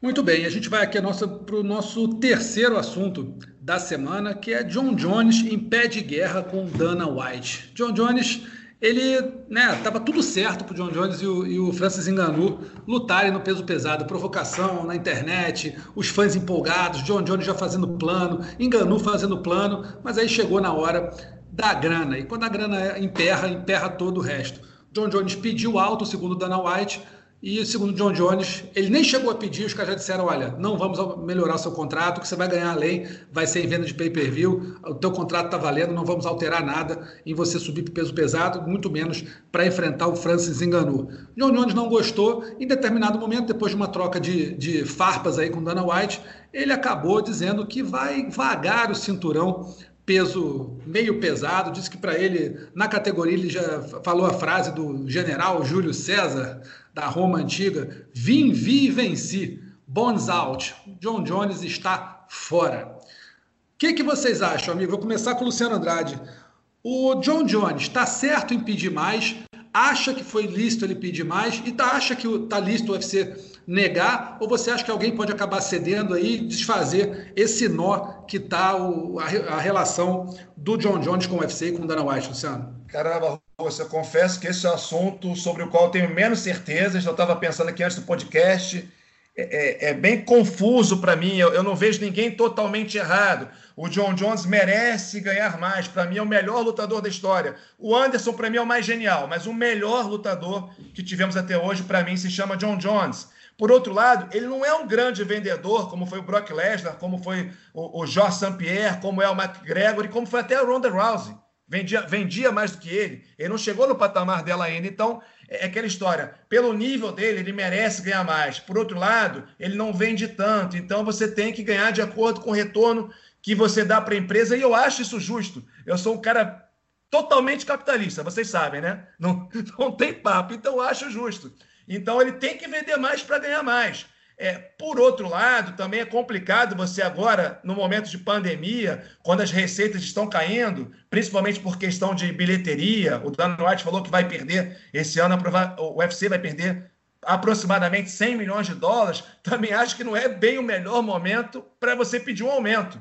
Muito bem, a gente vai aqui para o nosso terceiro assunto da semana, que é John Jones em pé de guerra com Dana White. John Jones, ele, né, tava tudo certo para John Jones e o, e o Francis Ngannou lutarem no peso pesado, provocação na internet, os fãs empolgados, John Jones já fazendo plano, Ngannou fazendo plano, mas aí chegou na hora da grana, e quando a grana emperra, emperra todo o resto. John Jones pediu alto, segundo Dana White, e segundo John Jones, ele nem chegou a pedir, os caras já disseram: olha, não vamos melhorar seu contrato, que você vai ganhar além, vai ser em venda de pay-per-view, o teu contrato está valendo, não vamos alterar nada em você subir para peso pesado, muito menos para enfrentar o Francis Enganou. John Jones não gostou, em determinado momento, depois de uma troca de, de farpas aí com Dana White, ele acabou dizendo que vai vagar o cinturão peso meio pesado, disse que para ele, na categoria, ele já falou a frase do general Júlio César, da Roma antiga: Vim, vi e venci. Bones out. John Jones está fora. O que, que vocês acham, amigo? Vou começar com o Luciano Andrade. O John Jones está certo em pedir mais? Acha que foi lícito ele pedir mais? E tá, acha que está lícito o UFC negar? Ou você acha que alguém pode acabar cedendo aí e desfazer esse nó que está a, a relação do John Jones com o UFC e com o Dana White, Luciano? Caramba, eu confesso que esse é um assunto sobre o qual tenho menos certezas. Eu estava pensando aqui antes do podcast. É, é, é bem confuso para mim. Eu, eu, não vejo ninguém totalmente errado. O John Jones merece ganhar mais. Para mim, é o melhor lutador da história. O Anderson, para mim, é o mais genial. Mas o melhor lutador que tivemos até hoje, para mim, se chama John Jones. Por outro lado, ele não é um grande vendedor, como foi o Brock Lesnar, como foi o, o Jorge St-Pierre, como é o McGregor e como foi até o Ronda Rousey. Vendia, vendia mais do que ele. Ele não chegou no patamar dela ainda. Então, é, é aquela história. Pelo nível dele, ele merece ganhar mais. Por outro lado, ele não vende tanto. Então, você tem que ganhar de acordo com o retorno que você dá para a empresa. E eu acho isso justo. Eu sou um cara totalmente capitalista, vocês sabem, né? Não, [laughs] não tem papo. Então, eu acho justo. Então ele tem que vender mais para ganhar mais. É, por outro lado, também é complicado você agora, no momento de pandemia, quando as receitas estão caindo, principalmente por questão de bilheteria. O Dan White falou que vai perder esse ano, o UFC vai perder aproximadamente 100 milhões de dólares. Também acho que não é bem o melhor momento para você pedir um aumento.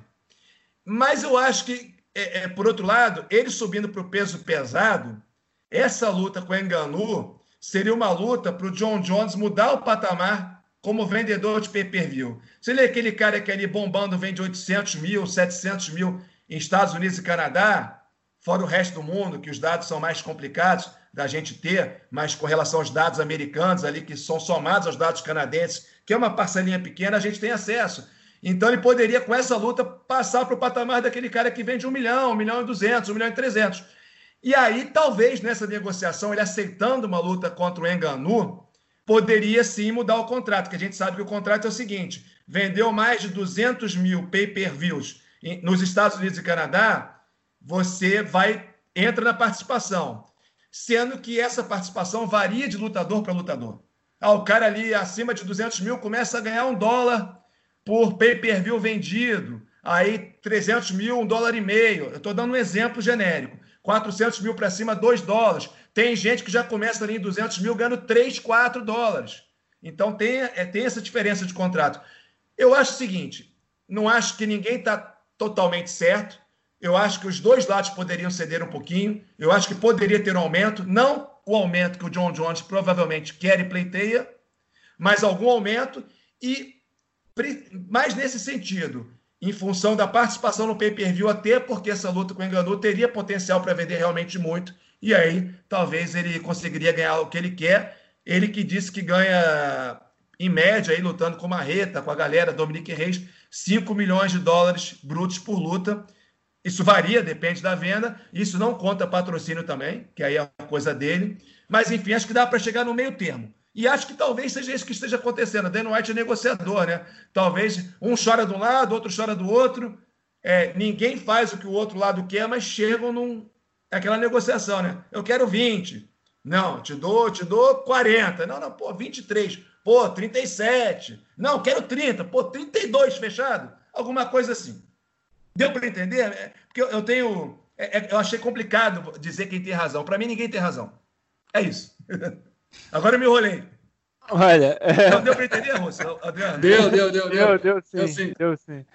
Mas eu acho que, é, é, por outro lado, ele subindo para o peso pesado, essa luta com o Enganu seria uma luta para o John Jones mudar o patamar como vendedor de pay-per-view. Se ele é aquele cara que ali bombando vende 800 mil, 700 mil em Estados Unidos e Canadá, fora o resto do mundo, que os dados são mais complicados da gente ter, mas com relação aos dados americanos ali, que são somados aos dados canadenses, que é uma parcelinha pequena, a gente tem acesso. Então ele poderia, com essa luta, passar para o patamar daquele cara que vende um milhão, um milhão e duzentos, um milhão e trezentos. E aí, talvez nessa negociação, ele aceitando uma luta contra o Enganu, poderia sim mudar o contrato, que a gente sabe que o contrato é o seguinte: vendeu mais de 200 mil pay-per-views nos Estados Unidos e Canadá, você vai entra na participação, sendo que essa participação varia de lutador para lutador. Ah, o cara ali acima de 200 mil começa a ganhar um dólar por pay-per-view vendido, aí 300 mil, um dólar e meio. Eu estou dando um exemplo genérico. 400 mil para cima, 2 dólares. Tem gente que já começa ali em 200 mil ganhando 3, 4 dólares. Então tem, é, tem essa diferença de contrato. Eu acho o seguinte: não acho que ninguém está totalmente certo. Eu acho que os dois lados poderiam ceder um pouquinho. Eu acho que poderia ter um aumento. Não o aumento que o John Jones provavelmente quer e pleiteia, mas algum aumento. E mais nesse sentido, em função da participação no pay-per-view, até porque essa luta com o Enganu teria potencial para vender realmente muito, e aí talvez ele conseguiria ganhar o que ele quer. Ele que disse que ganha, em média, aí, lutando com Marreta, com a galera, Dominique Reis, 5 milhões de dólares brutos por luta. Isso varia, depende da venda. Isso não conta patrocínio também, que aí é a coisa dele. Mas, enfim, acho que dá para chegar no meio termo. E acho que talvez seja isso que esteja acontecendo. Dan White é negociador, né? Talvez um chora de um lado, outro chora do outro. É, ninguém faz o que o outro lado quer, mas chegam num. É aquela negociação, né? Eu quero 20. Não, te dou, te dou 40. Não, não, pô, 23. Pô, 37. Não, quero 30. Pô, 32 fechado. Alguma coisa assim. Deu para entender? É, porque eu, eu tenho. É, é, eu achei complicado dizer quem tem razão. Para mim, ninguém tem razão. É isso. [laughs] Agora eu me enrolei. Olha. É... Não deu para entender, Russo, Adriano? Deu, deu, deu. Deu, deu, sim, deu sim. Deu sim.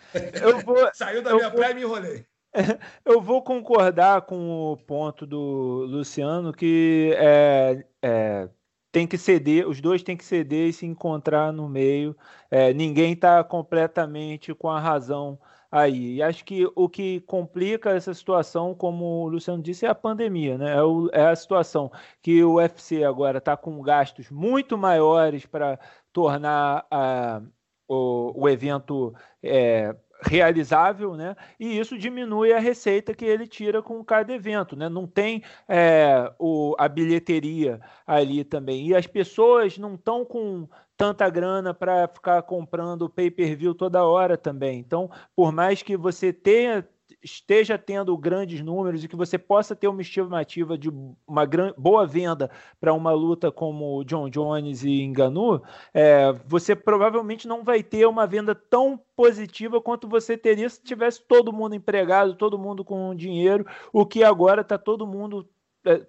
Eu vou, Saiu da minha vou, praia e me enrolei. [laughs] Eu vou concordar com o ponto do Luciano que é, é, tem que ceder, os dois têm que ceder e se encontrar no meio. É, ninguém está completamente com a razão aí. E acho que o que complica essa situação, como o Luciano disse, é a pandemia, né? É, o, é a situação que o UFC agora está com gastos muito maiores para tornar a, o, o evento é, realizável, né? E isso diminui a receita que ele tira com cada evento, né? Não tem é, o, a bilheteria ali também. E as pessoas não estão com tanta grana para ficar comprando pay-per-view toda hora também. Então, por mais que você tenha esteja tendo grandes números e que você possa ter uma estimativa de uma boa venda para uma luta como o John Jones e Enganu, é, você provavelmente não vai ter uma venda tão positiva quanto você teria se tivesse todo mundo empregado, todo mundo com dinheiro, o que agora está todo mundo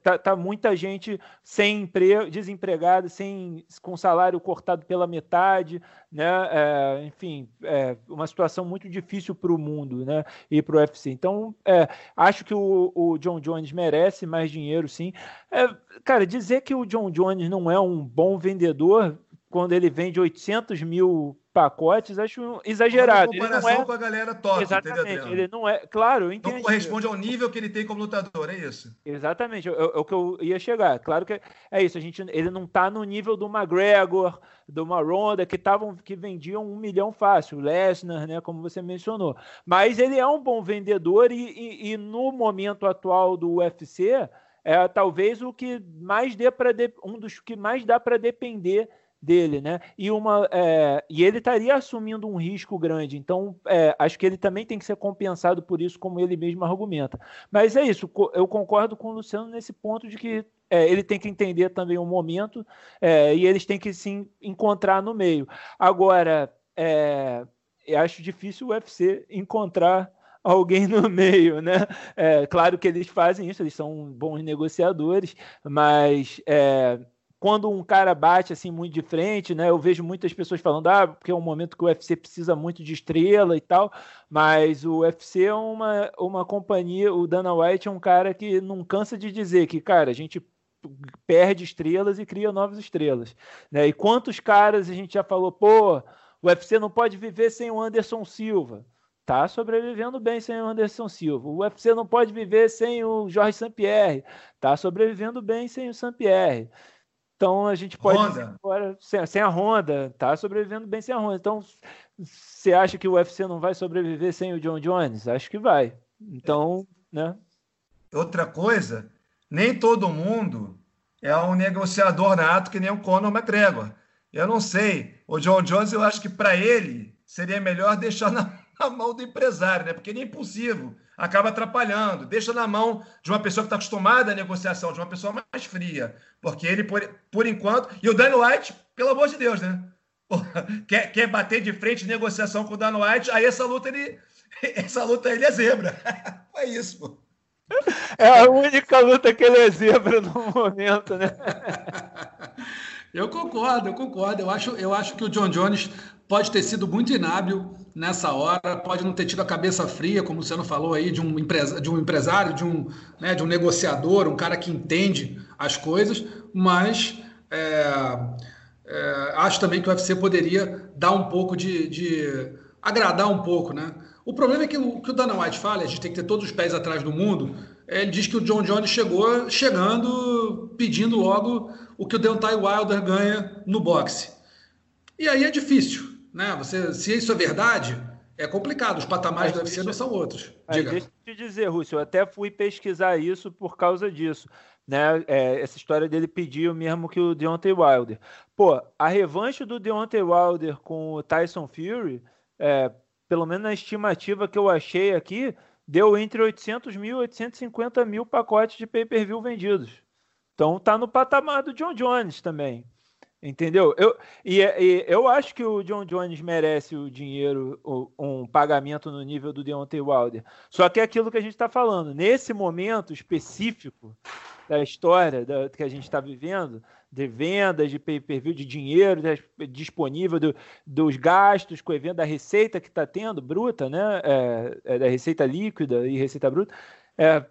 tá, tá, muita gente sem emprego, desempregada, sem com salário cortado pela metade, né? É, enfim, é uma situação muito difícil para o mundo, né? E para o UFC. Então, é, acho que o, o, John Jones merece mais dinheiro, sim. É, cara, dizer que o John Jones não é um bom vendedor quando ele vende 800 mil pacotes, acho exagerado. Em comparação ele não é... com a galera top, Exatamente, entendeu, ele não é... Claro, eu entendo. Não corresponde ao nível que ele tem como lutador, é isso? Exatamente, é o que eu ia chegar. Claro que é isso, a gente, ele não tá no nível do McGregor, do Maronda, que, tavam, que vendiam um milhão fácil, o Lesnar, né, como você mencionou. Mas ele é um bom vendedor e, e, e no momento atual do UFC é talvez o que mais dê para um dos que mais dá para depender dele, né? E uma é, e ele estaria assumindo um risco grande. Então é, acho que ele também tem que ser compensado por isso, como ele mesmo argumenta. Mas é isso. Eu concordo com o Luciano nesse ponto de que é, ele tem que entender também o momento é, e eles têm que se encontrar no meio. Agora, é, acho difícil o UFC encontrar alguém no [laughs] meio, né? É, claro que eles fazem isso, eles são bons negociadores, mas é, quando um cara bate assim muito de frente, né? Eu vejo muitas pessoas falando, ah, porque é um momento que o UFC precisa muito de estrela e tal, mas o UFC é uma, uma companhia, o Dana White é um cara que não cansa de dizer que, cara, a gente perde estrelas e cria novas estrelas, né? E quantos caras a gente já falou, pô, o UFC não pode viver sem o Anderson Silva tá sobrevivendo bem sem o Anderson Silva. O UFC não pode viver sem o Jorge Sampierre, tá sobrevivendo bem sem o Sampierre. Então a gente pode agora sem, sem, a Honda, tá sobrevivendo bem sem a Honda. Então você acha que o UFC não vai sobreviver sem o John Jones? Acho que vai. Então, é. né? Outra coisa, nem todo mundo é um negociador nato que nem o Conor McGregor. Eu não sei. O John Jones, eu acho que para ele seria melhor deixar na [laughs] na mão do empresário, né? Porque é impossível, acaba atrapalhando. Deixa na mão de uma pessoa que está acostumada à negociação, de uma pessoa mais fria. Porque ele, por, por enquanto. E o Dana White, pelo amor de Deus, né? Porra, [laughs] quer, quer bater de frente em negociação com o Dana White, aí essa luta ele. [laughs] Essa luta ele é zebra. É isso, pô. É a única luta que ele é zebra no momento, né? Eu concordo, eu concordo. Eu acho, eu acho que o John Jones pode ter sido muito inábil nessa hora, pode não ter tido a cabeça fria, como você não falou aí, de um, empresa, de um empresário, de um, né, de um negociador, um cara que entende as coisas, mas é, é, acho também que o UFC poderia dar um pouco de, de, agradar um pouco, né? O problema é que o que o Dana White fala, a gente tem que ter todos os pés atrás do mundo. Ele diz que o John Jones chegou chegando, pedindo logo o que o Deontay Wilder ganha no boxe. E aí é difícil, né? Você, se isso é verdade, é complicado. Os patamares do UFC não são outros. Diga. Deixa eu te dizer, Rússio, eu até fui pesquisar isso por causa disso. Né? É, essa história dele pedir o mesmo que o Deontay Wilder. Pô, a revanche do Deontay Wilder com o Tyson Fury, é, pelo menos na estimativa que eu achei aqui, deu entre 800 mil e 850 mil pacotes de pay-per-view vendidos. Então tá no patamar do John Jones também. Entendeu? Eu, e, e, eu acho que o John Jones merece o dinheiro, o, um pagamento no nível do Deontay Wilder. Só que é aquilo que a gente está falando. Nesse momento específico da história da, que a gente está vivendo, de vendas, de pay-per-view, de dinheiro disponível, do, dos gastos com o evento, da receita que está tendo, bruta, né? É, é da receita líquida e receita bruta. É,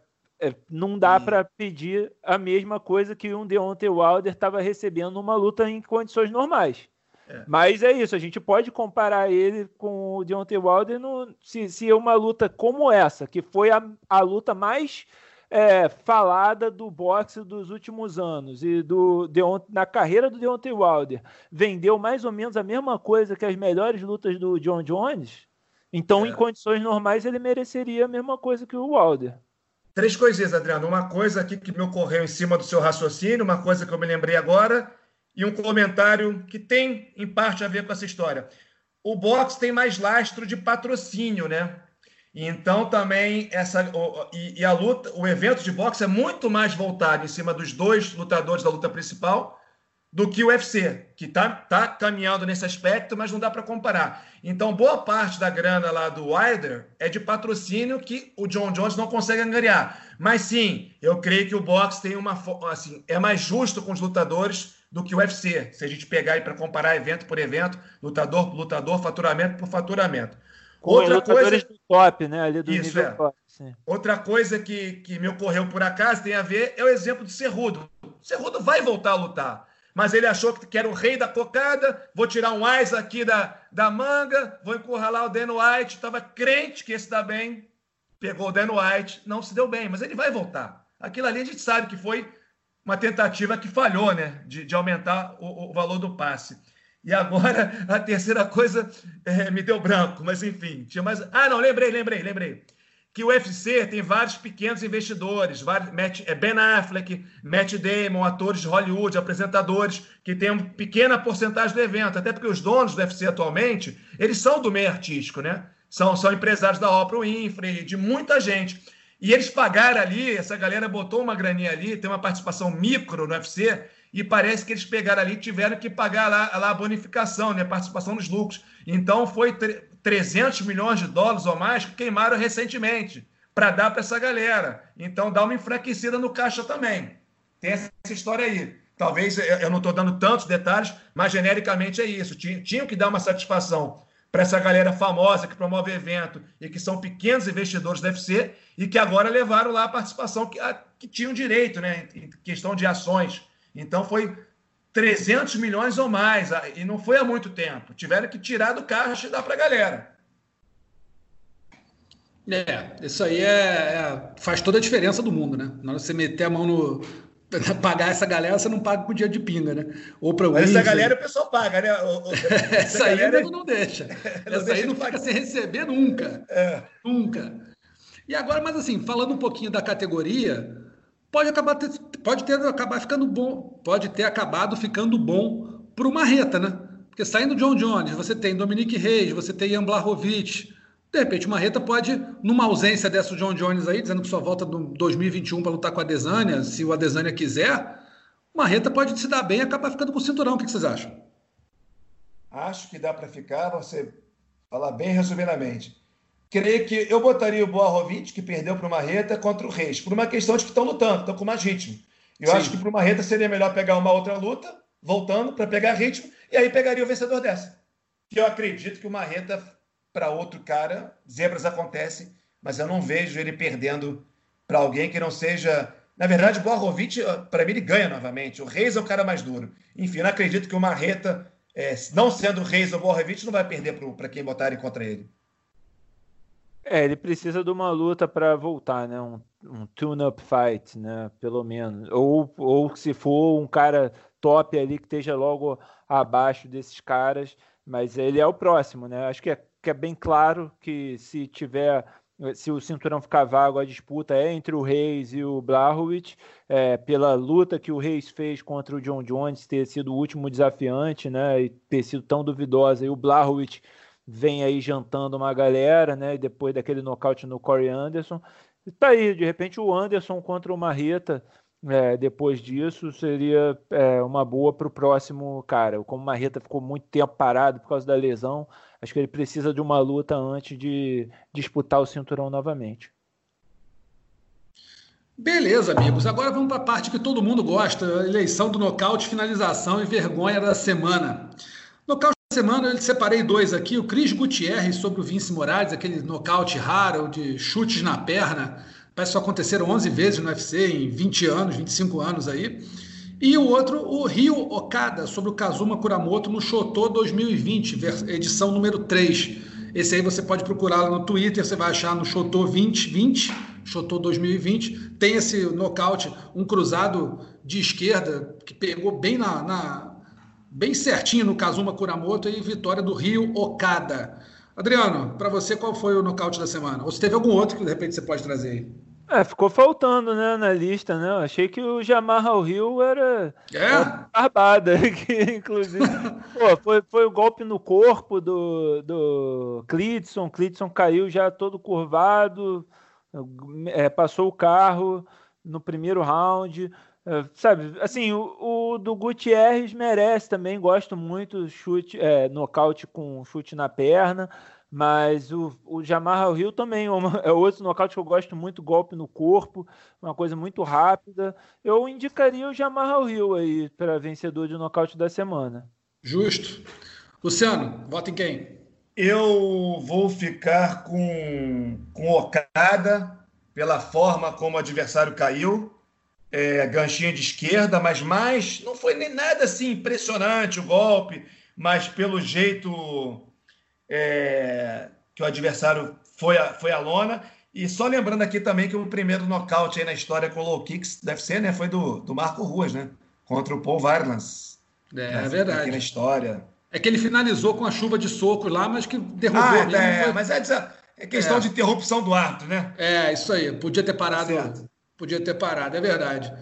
não dá para pedir a mesma coisa que um Deontay Wilder estava recebendo numa luta em condições normais. É. Mas é isso, a gente pode comparar ele com o Deontay Wilder no, se, se uma luta como essa, que foi a, a luta mais é, falada do boxe dos últimos anos e do Deont na carreira do Deontay Wilder, vendeu mais ou menos a mesma coisa que as melhores lutas do John Jones, então é. em condições normais ele mereceria a mesma coisa que o Wilder. Três coisinhas, Adriano. Uma coisa aqui que me ocorreu em cima do seu raciocínio, uma coisa que eu me lembrei agora, e um comentário que tem, em parte, a ver com essa história. O boxe tem mais lastro de patrocínio, né? Então também essa e, e, a luta, o evento de boxe é muito mais voltado em cima dos dois lutadores da luta principal do que o UFC, que está tá caminhando nesse aspecto, mas não dá para comparar. Então, boa parte da grana lá do Wilder é de patrocínio que o John Jones não consegue angariar. Mas sim, eu creio que o boxe tem uma assim, é mais justo com os lutadores do que o UFC. Se a gente pegar para comparar evento por evento, lutador por lutador, faturamento por faturamento. Com Outra coisa do top, né, ali do Isso, é. top. Sim. Outra coisa que, que me ocorreu por acaso tem a ver é o exemplo do Cerrudo. O Cerrudo vai voltar a lutar mas ele achou que era o rei da cocada. Vou tirar um Ais aqui da, da manga, vou encurralar o Dan White. Estava crente que esse dá bem. Pegou o Dan White, não se deu bem, mas ele vai voltar. Aquilo ali a gente sabe que foi uma tentativa que falhou, né? De, de aumentar o, o, valor do passe. E agora [laughs] a terceira coisa é, me deu branco, mas enfim, tinha mais. Ah, não, lembrei, lembrei, lembrei que o UFC tem vários pequenos investidores, vários, Matt, é Ben Affleck, Matt Damon, atores de Hollywood, apresentadores, que têm uma pequena porcentagem do evento, até porque os donos do UFC atualmente, eles são do meio artístico, né? São, são empresários da Oprah Winfrey, de muita gente. E eles pagaram ali, essa galera botou uma graninha ali, tem uma participação micro no UFC, e parece que eles pegaram ali tiveram que pagar lá, lá a bonificação, né? A participação nos lucros. Então foi 300 milhões de dólares ou mais que queimaram recentemente para dar para essa galera. Então dá uma enfraquecida no caixa também. Tem essa história aí. Talvez eu não estou dando tantos detalhes, mas genericamente é isso. Tinham que dar uma satisfação para essa galera famosa que promove evento e que são pequenos investidores da UFC e que agora levaram lá a participação que, a, que tinham direito, né, em questão de ações. Então foi 300 milhões ou mais, e não foi há muito tempo. Tiveram que tirar do caixa e dar para a galera. É, isso aí é, é, faz toda a diferença do mundo, né? Na hora de você meter a mão no. [laughs] pagar essa galera, você não paga com dia de pinga, né? Ou para Mas essa galera o pessoal paga, né? essa, [laughs] essa aí galera... não deixa. [laughs] Não essa deixa aí não fica sem receber nunca. É. Nunca. E agora, mas assim, falando um pouquinho da categoria, pode acabar ter, pode ter acabar ficando bom, pode ter acabado ficando bom para o Marreta, né? Porque saindo John Jones, você tem Dominique Reis, você tem Ian Blachowicz. De repente, o Marreta pode, numa ausência dessa John Jones aí, dizendo que só volta no 2021 para lutar com a Adesanya, se o Adesanya quiser, o Marreta pode se dar bem e acabar ficando com o cinturão. O que vocês acham? Acho que dá para ficar, você falar bem resumidamente creio que eu botaria o Boarovic, que perdeu para o Marreta, contra o Reis, por uma questão de que estão lutando, estão com mais ritmo. Eu Sim. acho que para o Marreta seria melhor pegar uma outra luta, voltando, para pegar ritmo, e aí pegaria o vencedor dessa. Que eu acredito que o Marreta, para outro cara, zebras acontecem, mas eu não vejo ele perdendo para alguém que não seja. Na verdade, o Boarovic, para mim, ele ganha novamente. O Reis é o cara mais duro. Enfim, eu não acredito que o Marreta, é, não sendo o Reis ou o Boarovic, não vai perder para quem botarem contra ele. É, ele precisa de uma luta para voltar, né? Um, um tune-up fight, né? Pelo menos. Ou, ou se for um cara top ali que esteja logo abaixo desses caras, mas ele é o próximo, né? Acho que é, que é bem claro que se tiver se o cinturão ficar vago, a disputa é entre o Reis e o Blachowicz, é, pela luta que o Reis fez contra o John Jones, ter sido o último desafiante, né, e ter sido tão duvidosa, e o Blachowicz vem aí jantando uma galera, né? E depois daquele nocaute no Corey Anderson. E tá aí, de repente, o Anderson contra o Marreta. É, depois disso seria é, uma boa para o próximo cara. Como o Marreta ficou muito tempo parado por causa da lesão, acho que ele precisa de uma luta antes de disputar o cinturão novamente. Beleza, amigos. Agora vamos para a parte que todo mundo gosta: eleição do nocaute, finalização e vergonha da semana. Nocaute semana eu separei dois aqui, o Cris Gutierrez sobre o Vince Moraes, aquele nocaute raro de chutes na perna. Parece que só aconteceram 11 vezes no UFC em 20 anos, 25 anos aí. E o outro, o Rio Okada, sobre o Kazuma Kuramoto no Shoto 2020, edição número 3. Esse aí você pode procurar lá no Twitter, você vai achar no Shoto 2020, Shoto 2020. Tem esse nocaute, um cruzado de esquerda que pegou bem na, na bem certinho no Kazuma Kuramoto e vitória do Rio Okada. Adriano, para você, qual foi o nocaute da semana? Ou se teve algum outro que de repente você pode trazer aí? É, ficou faltando, né, na lista, né? Eu achei que o Jamar ao Rio era, é? barbada, [laughs] que inclusive [laughs] pô, foi, foi o golpe no corpo do, do Clitson, Clitson caiu já todo curvado, é, passou o carro no primeiro round, é, sabe, assim, o, o, do Gutierrez merece também, gosto muito, chute, é, nocaute com chute na perna, mas o, o Jamar Rio também é, uma, [laughs] é outro nocaute que eu gosto muito, golpe no corpo, uma coisa muito rápida. Eu indicaria o Jamar Rio aí para vencedor de nocaute da semana. Justo. Luciano, vota em quem? Eu vou ficar com, com Okada, pela forma como o adversário caiu é, ganchinha de esquerda, mas mais não foi nem nada assim impressionante o golpe, mas pelo jeito é, que o adversário foi a, foi a lona. E só lembrando aqui também que o primeiro nocaute aí na história com low kicks deve ser, né? Foi do, do Marco Ruas, né? Contra o Paul Varlans. É, é verdade. Aqui na história. É que ele finalizou com a chuva de socos lá, mas que derrubou. Ah, é, foi... mas é, é questão é. de interrupção do árbitro, né? É, isso aí. Podia ter parado. Tá podia ter parado, é verdade.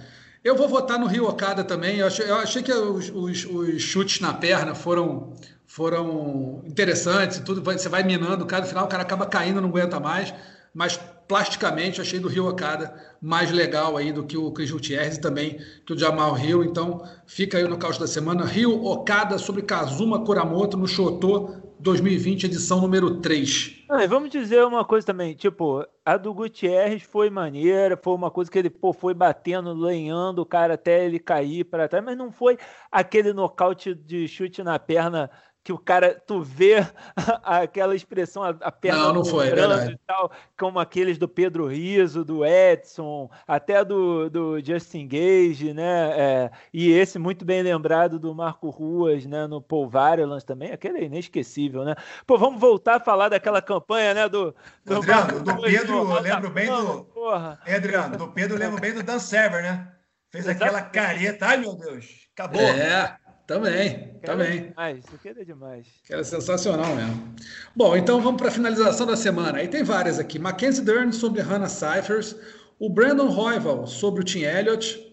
Eu vou votar no Rio Okada também. Eu achei, eu achei que os, os, os, chutes na perna foram, foram interessantes. Tudo você vai minando, cada final o cara acaba caindo, não aguenta mais. Mas plasticamente achei do Rio Okada mais legal aí do que o Chris Gutierrez e também que o Jamal Hill. Então fica aí no caos da semana. Rio Okada sobre Kazuma Kuramoto no Shoto 2020, edição número 3. Ah, vamos dizer uma coisa também, tipo, a do Gutierrez foi maneira, foi uma coisa que ele pô, foi batendo, lenhando o cara até ele cair para trás, mas não foi aquele nocaute de chute na perna que o cara, tu vê [laughs] aquela expressão, a, a perna não, não foi, e tal, como aqueles do Pedro Riso, do Edson, até do, do Justin Gage, né? É, e esse muito bem lembrado do Marco Ruas, né? No Paul Varialans também, aquele é inesquecível, né? Pô, vamos voltar a falar daquela campanha, né? Do, do Adriano, do Pedro, eu lembro bem do. Porra. É, Adriano, do Pedro, eu lembro bem do Dan Server, né? Fez aquela careta, ai meu Deus, acabou. É. Também, Quero também. Demais, isso aqui é demais. Que era sensacional mesmo. Bom, então vamos para a finalização da semana. Aí tem várias aqui. Mackenzie Dern sobre Hannah Cyphers, o Brandon Royval sobre o Tim Elliott,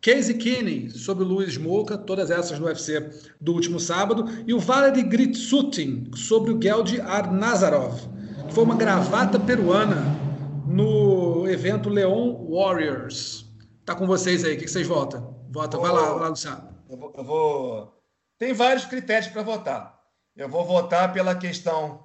Casey Kinney sobre o Luiz Moca, todas essas no UFC do último sábado, e o Valery Gritsutin sobre o Geld Arnazarov, que foi uma gravata peruana no evento Leon Warriors. Tá com vocês aí, o que vocês votam? Vota, vai lá, vai lá, Luciano. Eu vou, eu vou... Tem vários critérios para votar. Eu vou votar pela questão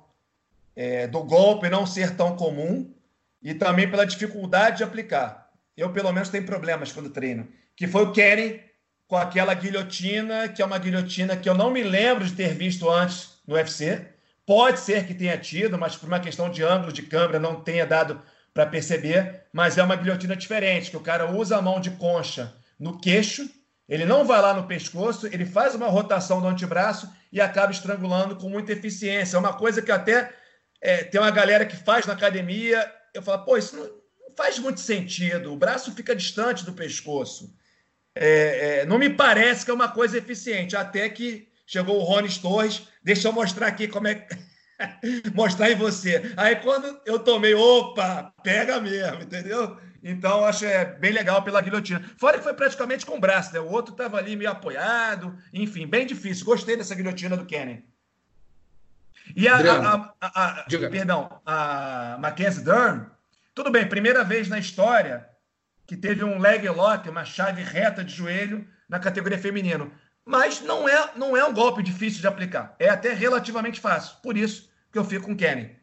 é, do golpe não ser tão comum e também pela dificuldade de aplicar. Eu, pelo menos, tenho problemas quando treino. Que foi o Kenny com aquela guilhotina, que é uma guilhotina que eu não me lembro de ter visto antes no UFC. Pode ser que tenha tido, mas por uma questão de ângulo de câmera não tenha dado para perceber. Mas é uma guilhotina diferente, que o cara usa a mão de concha no queixo ele não vai lá no pescoço, ele faz uma rotação do antebraço e acaba estrangulando com muita eficiência. É uma coisa que até é, tem uma galera que faz na academia. Eu falo, pô, isso não, faz muito sentido. O braço fica distante do pescoço. É, é, não me parece que é uma coisa eficiente. Até que chegou o Rones Torres. Deixa eu mostrar aqui como é [laughs] mostrar em você. Aí quando eu tomei, opa, pega mesmo, entendeu? Então, acho é bem legal pela guilhotina. Fora que foi praticamente com o braço, né? O outro estava ali meio apoiado. Enfim, bem difícil. Gostei dessa guilhotina do Kenny. E a, a, a, a perdão, a Mackenzie Dern, tudo bem, primeira vez na história que teve um leg lock, uma chave reta de joelho na categoria feminino. Mas não é, não é um golpe difícil de aplicar. É até relativamente fácil. Por isso que eu fico com o Kenny.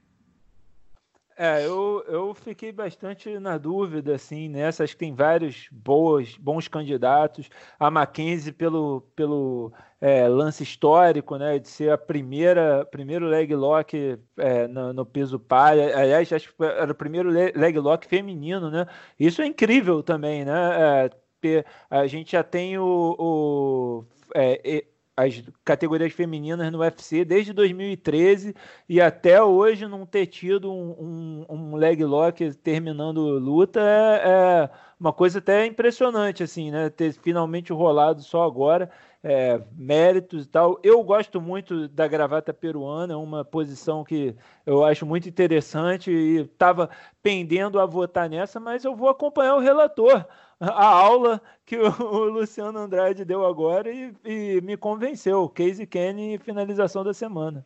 É, eu, eu fiquei bastante na dúvida, assim, nessa. Acho que tem vários boas, bons candidatos. A Mackenzie pelo, pelo é, lance histórico, né, de ser a primeira, primeiro leg lock é, no, no, peso pai. Aliás, acho que era o primeiro leg lock feminino, né? Isso é incrível também, né? É, a gente já tem o, o é, as categorias femininas no UFC desde 2013 e até hoje não ter tido um, um, um leg lock terminando luta é, é, uma coisa até impressionante, assim, né? Ter finalmente rolado só agora. É, méritos e tal. Eu gosto muito da gravata peruana, é uma posição que eu acho muito interessante e estava pendendo a votar nessa, mas eu vou acompanhar o relator a aula que [laughs] o, Luciano Andrade deu agora e, e me convenceu. Casey Kenny finalização da semana.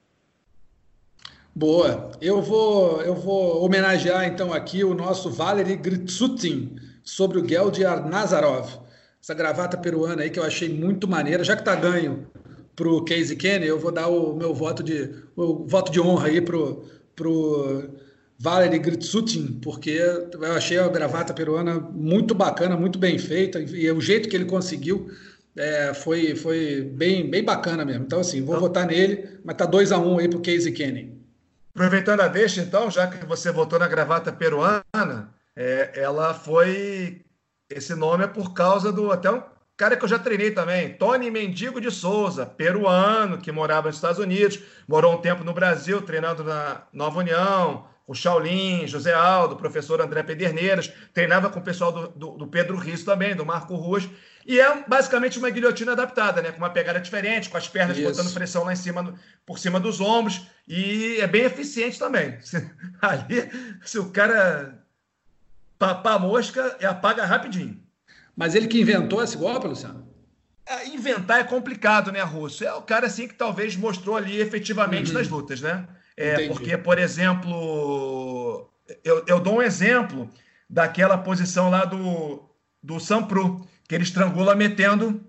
Boa. Eu vou, eu vou homenagear então aqui o nosso Valery Gritsutin sobre o Geld Arnazarov. Essa gravata peruana aí que eu achei muito maneira. Já que tá ganho pro Casey Kenny, eu vou dar o meu voto de o voto de honra aí pro pro Valery Gritsutin, porque eu achei a gravata peruana muito bacana, muito bem feita, e o jeito que ele conseguiu é, foi, foi bem, bem bacana mesmo. Então, assim, vou então, votar nele, mas tá 2 a 1 um aí pro Casey Kenny. Aproveitando a deixa, então, já que você votou na gravata peruana, é, ela foi esse nome é por causa do até um cara que eu já treinei também, Tony Mendigo de Souza, peruano, que morava nos Estados Unidos, morou um tempo no Brasil, treinando na Nova União, o Shaolin, José Aldo, o professor André Pederneiras, treinava com o pessoal do, do, do Pedro Risso também, do Marco Ruas, e é basicamente uma guilhotina adaptada, né? Com uma pegada diferente, com as pernas Isso. botando pressão lá em cima, por cima dos ombros, e é bem eficiente também. [laughs] Ali, se o cara papar a mosca, apaga rapidinho. Mas ele que inventou esse golpe, Luciano? É, inventar é complicado, né, Russo? É o cara assim que talvez mostrou ali efetivamente uhum. nas lutas, né? É, porque, por exemplo, eu, eu dou um exemplo daquela posição lá do, do Sampru, que ele estrangula metendo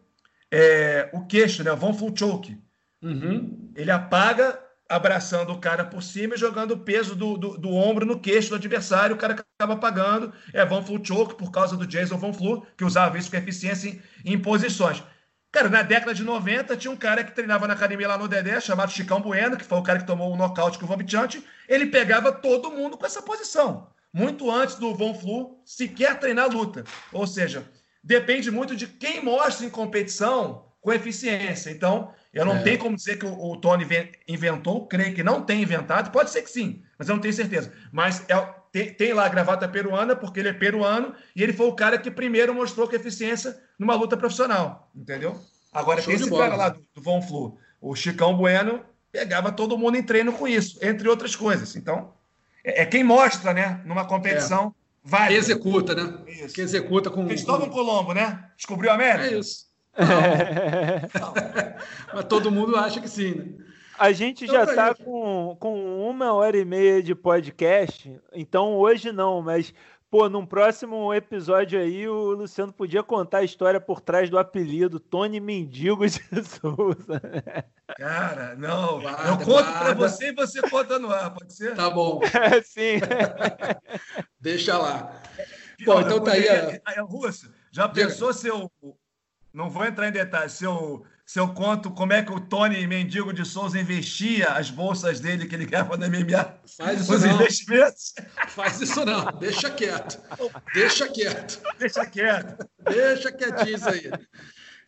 é, o queixo, né? O Von Full Choke. Uhum. Ele apaga abraçando o cara por cima e jogando o peso do, do, do, ombro no queixo do adversário, o cara acaba pagando. É Von Flu Choke por causa do Jason Von Flu, que usava isso com eficiência em, em posições. Cara, na década de 90 tinha um cara que treinava na academia lá no Dedé, chamado Chicão Bueno, que foi o cara que tomou o nocaute com o Vomitiante. Ele pegava todo mundo com essa posição. Muito antes do Von Flu sequer treinar luta. Ou seja, depende muito de quem mostra em competição com eficiência. Então, eu não é. tenho como dizer que o, o, Tony inventou, creio que não tem inventado, pode ser que sim, mas eu não tenho certeza. Mas é, tem, tem, lá a gravata peruana, porque ele é peruano, e ele foi o cara que primeiro mostrou que eficiência numa luta profissional, entendeu? Agora, tem esse cara lá do, do Von Flu, o Chicão Bueno, pegava todo mundo em treino com isso, entre outras coisas. Então, é, é quem mostra, né, numa competição. É. Vai. Executa, né? Isso. Que executa com. Cristóvão com... Colombo, né? Descobriu a América? É isso. Não. Não. [laughs] Mas todo mundo acha que sim, né? A gente então, já está tá com, com uma hora e meia de podcast, então hoje não, mas pô, num próximo episódio aí o Luciano podia contar a história por trás do apelido Tony Mendigo de [laughs] Souza. Cara, não, guarda, eu conto para você e você conta no ar, pode ser? Tá bom. [laughs] sim. [laughs] Deixa lá. Bom, então tá aí. A... Russo, já pensou se eu não vou entrar em detalhes. Se eu, se eu conto como é que o Tony Mendigo de Souza investia as bolsas dele que ele ganhava na MMA, Faz isso os não. investimentos. Faz isso não, deixa quieto. Deixa quieto. Deixa quieto. Deixa quietinho isso aí.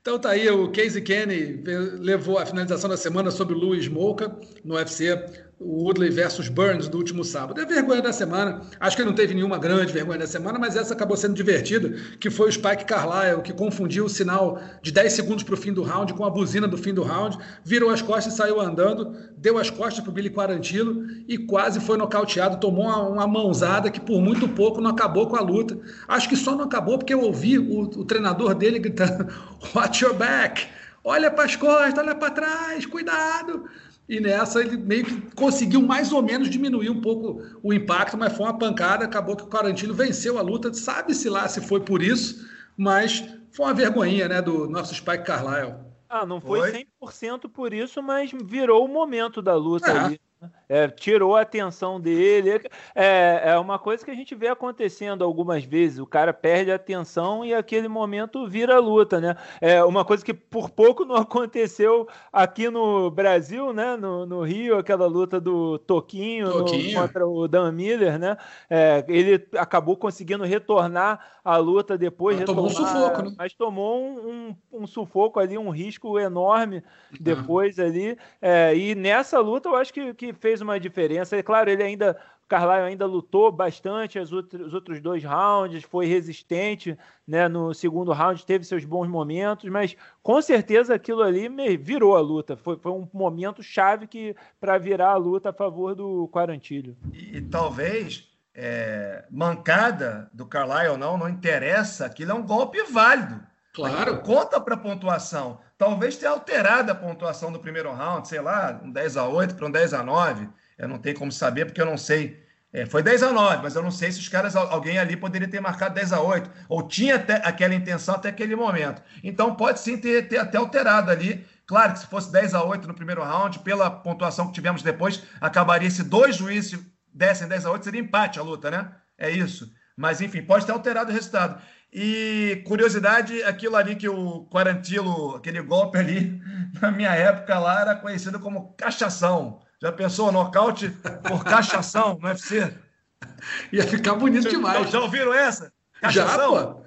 Então tá aí, o Casey Kenny levou a finalização da semana sobre o Louis Moca no UFC o Woodley versus Burns do último sábado. É vergonha da semana. Acho que não teve nenhuma grande vergonha da semana, mas essa acabou sendo divertida, que foi o Spike Carlyle, que confundiu o sinal de 10 segundos para o fim do round com a buzina do fim do round, virou as costas e saiu andando, deu as costas para o Billy Quarantilo e quase foi nocauteado, tomou uma, uma, mãozada que por muito pouco não acabou com a luta. Acho que só não acabou porque eu ouvi o, o treinador dele gritando watch your back, olha para as costas, olha para trás, cuidado. E nessa ele meio que conseguiu mais ou menos diminuir um pouco o impacto, mas foi uma pancada. Acabou que o Quarantino venceu a luta. Sabe-se lá se foi por isso, mas foi uma vergonhinha né, do nosso Spike Carlyle. Ah, não foi, foi 100% por isso, mas virou o momento da luta é. ali. É, tirou a atenção dele. É, é uma coisa que a gente vê acontecendo algumas vezes. O cara perde a atenção e aquele momento vira luta, né? É uma coisa que por pouco não [laughs] aconteceu aqui no Brasil, né? No, no Rio, aquela luta do Toquinho, Toquinho. No, contra o Dan Miller, né? É, ele acabou conseguindo retornar à luta depois. Mas tomou um sufoco, né? Mas tomou um, um, um, sufoco ali, um risco enorme depois uhum. ali. É, e nessa luta eu acho que, que fez uma diferença. É claro, ele ainda, o Carlyle ainda lutou bastante os outros dois rounds, foi resistente, né? No segundo round teve seus bons momentos, mas com certeza aquilo ali virou a luta. Foi, foi um momento chave que para virar a luta a favor do Quarantilho. E, e talvez é, mancada do Carlyle ou não, não interessa, aquilo é um golpe válido. Claro. Conta para a pontuação. Talvez tenha alterado a pontuação do primeiro round, sei lá, um 10 a 8 para um 10 a 9. Eu não tenho como saber, porque eu não sei. É, foi 10 a 9, mas eu não sei se os caras, alguém ali poderia ter marcado 10 a 8, ou tinha até aquela intenção até aquele momento. Então pode sim ter, ter até alterado ali. Claro que se fosse 10 a 8 no primeiro round, pela pontuação que tivemos depois, acabaria se dois juízes dessem 10 a 8, seria empate a luta, né? É isso. Mas enfim, pode ter alterado o resultado. E curiosidade, aquilo ali que o Quarantilo, aquele golpe ali, [laughs] na minha época lá, era conhecido como cachação. Já pensou nocaute por cachação no UFC? [laughs] Ia ficar bonito demais. Já ouviram essa? Cachação? Já, pô.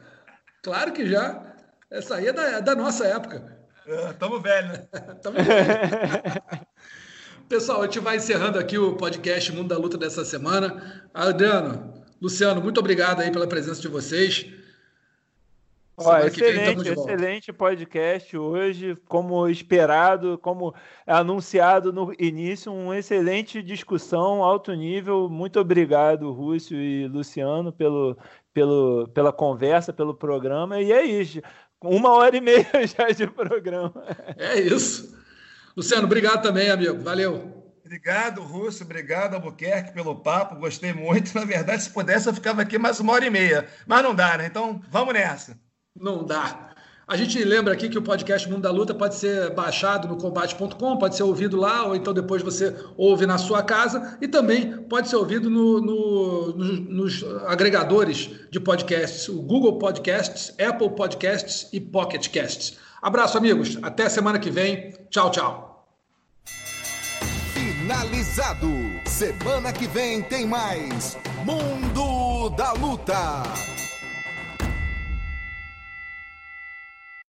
Claro que já. Essa aí é da, da nossa época. Estamos velhos, né? Tamo velho. [laughs] Pessoal, a gente vai encerrando aqui o podcast Mundo da Luta dessa semana. Adriano, Luciano, muito obrigado aí pela presença de vocês. Ó, excelente, excelente podcast hoje, como esperado, como anunciado no início, uma excelente discussão, alto nível. Muito obrigado, Rússio e Luciano, pelo, pelo, pela conversa, pelo programa. E é isso, uma hora e meia [laughs] já de programa. É isso. Luciano, obrigado também, amigo. Valeu. Obrigado, Rússio. Obrigado, Albuquerque, pelo papo. Gostei muito. Na verdade, se pudesse, eu ficava aqui mais uma hora e meia. Mas não dá, né? Então, vamos nessa. Não dá. A gente lembra aqui que o podcast Mundo da Luta pode ser baixado no combate.com, pode ser ouvido lá, ou então depois você ouve na sua casa, e também pode ser ouvido no, no, no, nos agregadores de podcasts, o Google Podcasts, Apple Podcasts e Pocket Casts. Abraço, amigos. Até semana que vem. Tchau, tchau. Finalizado. Semana que vem tem mais Mundo da Luta.